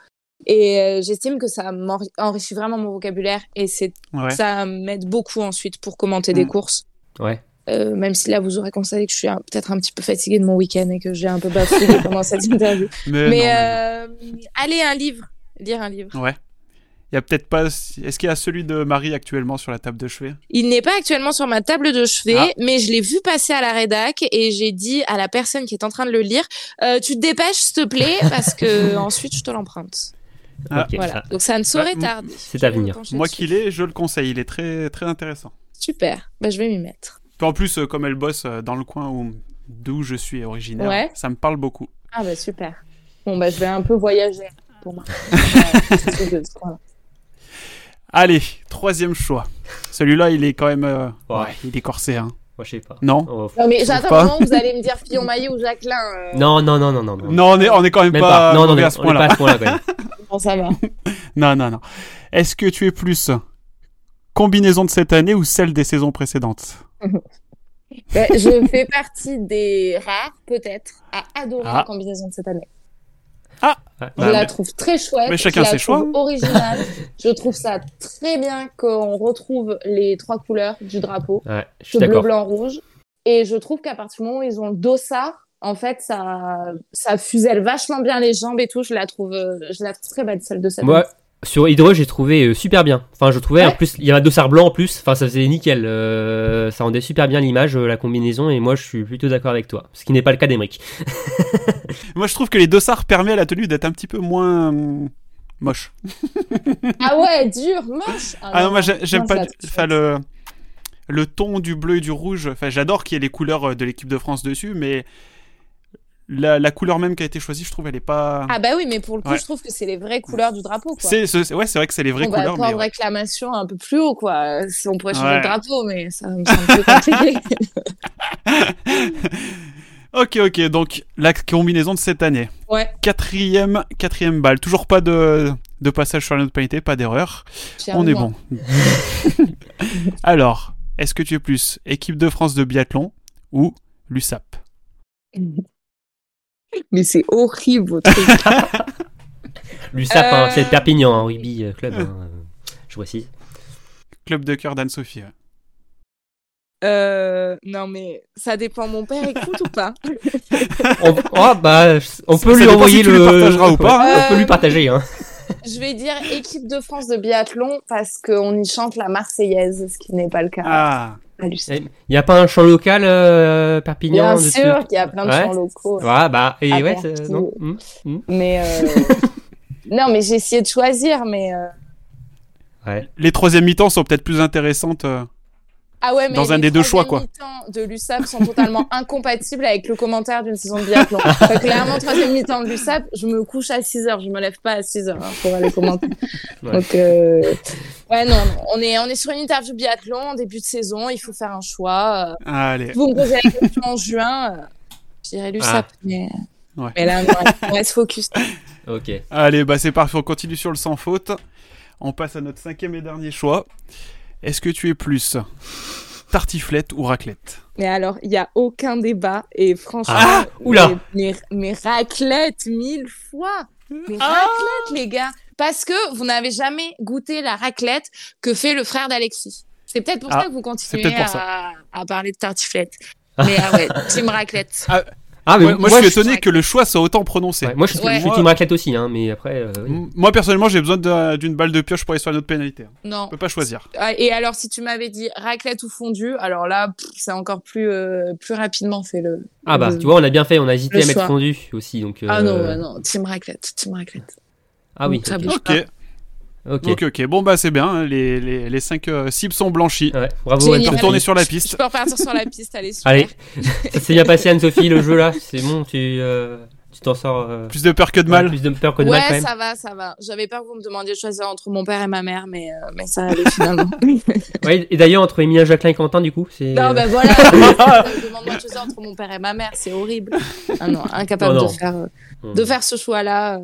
Et euh, j'estime que ça enrichit vraiment mon vocabulaire et c'est Ouais. ça m'aide beaucoup ensuite pour commenter des Mm. courses. Ouais. Euh, même si là, vous aurez constaté que je suis peut-être un petit peu fatiguée de mon week-end et que j'ai un peu bafouillé [laughs] pendant cette interview. Mais, euh, allez, un livre. Lire un livre. Ouais. Il y a peut-être pas. Est-ce qu'il y a celui de Marie actuellement sur la table de chevet? Il n'est pas actuellement sur ma table de chevet, Ah. mais je l'ai vu passer à la rédac et j'ai dit à la personne qui est en train de le lire euh, Tu te dépêches, s'il te plaît, parce que [laughs] ensuite je te l'emprunte. Ah. Voilà. Donc ça ne saurait Bah, tarder. c'est à venir. Moi qui l'ai, je le conseille. Il est très très intéressant. Super. Bah, je vais m'y mettre. Puis en plus, euh, comme elle bosse euh, dans le coin où d'où je suis originaire, Ouais. ça me parle beaucoup. Ah, bah super. Bon, bah, je vais un peu voyager pour moi. [laughs] Allez, troisième choix. Celui-là, il est quand même. euh, Ouais. ouais, il est corsé, hein. Moi, je sais pas. Non Oh, Non, mais j'attends pas. le moment où vous allez me dire Fillon Maillet ou Jacqueline. euh, [laughs] Non, non, non, non, non. non. Non, on est, on est quand même, Même pas, pas. Non, non, mauvais non, à ce on est à ce point-là. [laughs] Bon, ça va. Non, non, non. Est-ce que tu es plus combinaison de cette année ou celle des saisons précédentes? [laughs] Ben, je fais partie des rares, peut-être, à adorer Ah. la combinaison de cette année. Ouais, Je Bah, la mais- trouve très chouette. mais chacun je la ses trouve choix. originale. [laughs] je trouve ça très bien qu'on retrouve les trois couleurs du drapeau. Ouais, je suis ce bleu, blanc, rouge. Et je trouve qu'à partir du moment où ils ont le dossard, en fait, ça, ça fuselle vachement bien les jambes et tout. Je la trouve, euh, je la trouve très belle, celle de cette Moi, sur Hydro, j'ai trouvé euh, super bien. Enfin, je trouvais en plus, il y a un dossard blanc en plus. Enfin, ça faisait nickel. Euh, ça rendait super bien l'image, euh, la combinaison. Et moi, je suis plutôt d'accord avec toi. Ce qui n'est pas le cas d'Emeric. [laughs] Moi, je trouve que les dossards permettent à la tenue d'être un petit peu moins moche. [laughs] Ah ouais, dur, moche. Ah non, moi, j'ai- j'aime pas. Enfin, le. le ton du bleu et du rouge. Enfin, j'adore qu'il y ait les couleurs de l'équipe de France dessus, mais la, la couleur même qui a été choisie, je trouve, elle est pas. Ah bah oui, mais pour le coup, Ouais. je trouve que c'est les vraies couleurs du drapeau. Quoi. c'est, c'est- ouais, c'est vrai que c'est les vraies on va couleurs, prendre mais réclamation un peu plus haut, quoi. Si on pourrait changer Ouais. le drapeau, mais ça me semble plus compliqué. [laughs] Ok, ok. Donc la combinaison de cette année. ouais, Quatrième, quatrième balle. Toujours pas de, de passage sur la note pénalité, pas d'erreur. On est bon. [laughs] Alors, est-ce que tu es plus équipe de France de biathlon ou l'USAP? [laughs] Mais c'est horrible, votre truc. [laughs] L'USAP, hein, Euh. c'est Perpignan, hein, rugby euh, club. hein, euh, je précise. Club de cœur d'Anne-Sophie. ouais. Euh, non, mais ça dépend. Mon père écoute ou pas [laughs] On, oh, bah, on Ça peut lui envoyer si tu le. partageras ou pas, On peut hein. lui partager. Hein. [laughs] Je vais dire équipe de France de biathlon parce qu'on y chante la Marseillaise, ce qui n'est pas le cas Ah. Il n'y a pas un champ local, euh, Perpignan Bien de sûr qu'il y a plein de Ouais. chants locaux. Ouais, bah, et ouais, non? Hum, hum. Mais euh, [laughs] non, mais j'ai essayé de choisir, mais euh, Ouais. les troisième mi-temps sont peut-être plus intéressantes. Ah ouais, mais Dans un des deux choix, troisième mi-temps de l'USAP sont totalement [laughs] incompatibles avec le commentaire d'une saison de biathlon. Enfin, clairement, troisième mi-temps de l'USAP, je me couche à 6 heures, je me lève pas à 6 heures hein, pour aller commenter. Ouais. Donc euh, ouais, non, non, on est on est sur une interview biathlon, en début de saison, il faut faire un choix. euh, Allez. Vous me posez la question en juin, euh, je dirais l'USAP, mais, Ouais. mais là, non, on reste focus. Ok. Allez, bah c'est parfait, on continue sur le sans faute. On passe à notre cinquième et dernier choix. Est-ce que tu es plus tartiflette ou raclette Mais alors, il n'y a aucun débat. Et franchement, Ah, oula. Mais, mais, mais raclette, mille fois. Mais raclette, les gars. Parce que vous n'avez jamais goûté la raclette que fait le frère d'Alexis. C'est peut-être pour Ah, ça que vous continuez à, à parler de tartiflette. Mais ah ouais, [laughs] team raclette. Ah, mais moi, je suis je- étonné que le choix soit autant prononcé. ouais, moi, je suis, Ouais. je suis team raclette aussi, hein, mais après. euh, oui. Moi personnellement, j'ai besoin d'un- d'une balle de pioche pour aller sur une autre pénalité. Non. Je peux pas choisir. Ah, Et alors, si tu m'avais dit raclette ou fondue, alors là, c'est encore plus, euh, plus rapidement fait le. Ah, bah, le- tu vois, on a bien fait, on a hésité le à mettre choix. fondu aussi. Donc, Ah non, ouais, non, team raclette, team raclette. Ah oui, Ça ok. bouge Ok, pas. Ok. ok. Bon bah c'est bien, hein, les, les, les cinq euh, cibles sont blanchies. Ouais, bravo, peut Anne-Sophie. retourner sur la Je piste. peux repartir sur la piste, allez, super. Allez, ça s'est bien passé, Anne-Sophie, le jeu là. C'est bon, tu euh, tu t'en sors. euh, Plus de peur que de ouais, mal. plus de peur que de mal quand Ouais, même. ça va, ça va. J'avais peur que vous me demandiez de choisir entre mon père et ma mère, mais, euh, mais ça allait finalement. [laughs] Ouais, et d'ailleurs, entre Emilia, Jacqueline et Quentin, du coup, c'est. non, ben voilà. [laughs] euh, Demande-moi de choisir entre mon père et ma mère, c'est horrible. Ah non, incapable non. de faire, euh, hmm. de faire ce choix-là.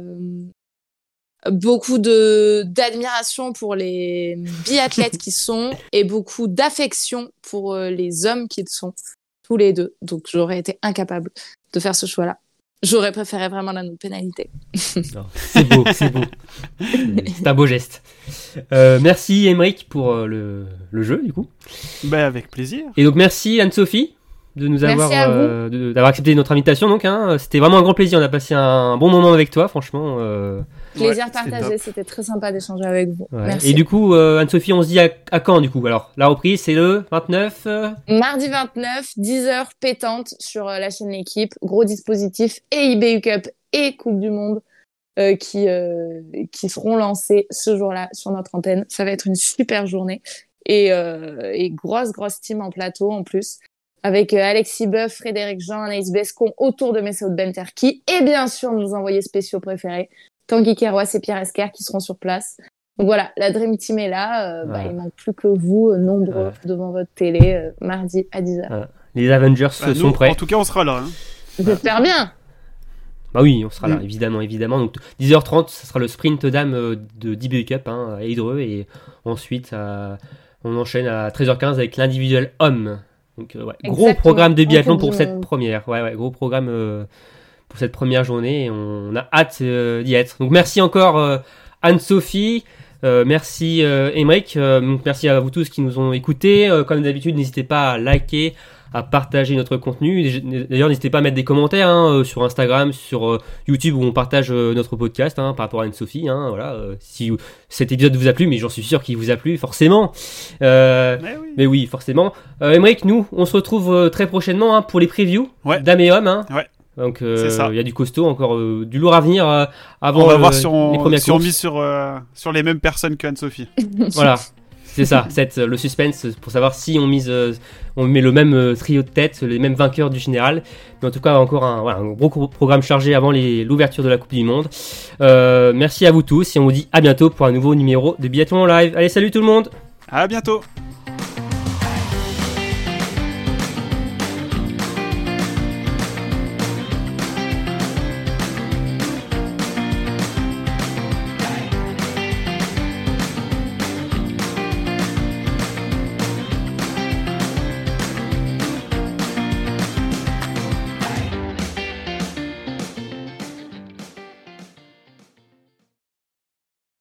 Beaucoup de d'admiration pour les biathlètes qui sont et beaucoup d'affection pour euh, les hommes qui sont tous les deux. Donc j'aurais été incapable de faire ce choix-là. J'aurais préféré vraiment la pénalité. Non, C'est beau, c'est beau. [laughs] C'est un beau geste. Euh, merci Emeric pour euh, le, le jeu, du coup. Bah avec plaisir. Et donc, merci Anne-Sophie de nous Merci avoir euh, d'avoir accepté notre invitation. Donc, hein. c'était vraiment un grand plaisir. On a passé un bon moment avec toi, franchement. euh, Plaisir Ouais, partagé, c'était très sympa d'échanger avec vous. ouais. Merci. Et du coup, euh, Anne-Sophie, on se dit à, à quand, du coup? Alors, la reprise, c'est le 29 euh, Mardi 29, 10h pétante sur euh, la chaîne L'équipe. Gros dispositif et IBU Cup et Coupe du Monde euh, qui, euh, qui seront lancés ce jour-là sur notre antenne. Ça va être une super journée. Et, euh, et grosse, grosse team en plateau en plus. Avec euh, Alexis Boeuf, Frédéric Jean, Anaïs Bescon autour de Messaoud Benterki. Et bien sûr, nos envoyés spéciaux préférés, Tanguy Kerouas et Pierre Esquer qui seront sur place. Donc voilà, la Dream Team est là. Euh, bah, Ouais. il manque plus que vous, euh, nombreux, Ouais. devant votre télé, euh, mardi à 10h. Les Avengers Bah, sont nous, prêts. En tout cas, on sera là. hein. J'espère bien. Bah oui, on sera là, Mm. évidemment, évidemment. Donc 10h30, ça sera le sprint d'âme euh, de DBU Cup hein, à Hydreux et ensuite on enchaîne à 13h15 avec l'individuel homme. Donc euh, ouais, gros programme de biathlon pour cette première. Ouais, ouais, gros programme euh, pour cette première journée et on a hâte euh, d'y être. Donc merci encore euh, Anne-Sophie. Merci Emeric, merci à vous tous qui nous ont écoutés. Comme d'habitude, n'hésitez pas à liker, à partager notre contenu. D'ailleurs, n'hésitez pas à mettre des commentaires hein, euh, sur Instagram, sur euh, YouTube où on partage euh, notre podcast hein, par rapport à Anne-Sophie. Hein, voilà, euh, si cet épisode vous a plu, mais j'en suis sûr qu'il vous a plu, forcément. Euh, Mais oui. mais oui, forcément. Euh, Emeric, nous, on se retrouve euh, très prochainement hein, pour les previews Ouais. d'âme et homme. Hein. Ouais. Donc, euh, C'est ça. il y a du costaud, encore euh, du lourd à venir euh, avant On va voir si les on, premières si on mise sur, euh, sur les mêmes personnes que Anne-Sophie. [laughs] Voilà. C'est ça, [laughs] cette, le suspense pour savoir si on on met le même trio de tête, les mêmes vainqueurs du général. Mais en tout cas, encore un gros programme chargé avant l'ouverture de la Coupe du Monde. merci à vous tous et on vous dit à bientôt pour un nouveau numéro de Biathlon Live. Allez, salut tout le monde À bientôt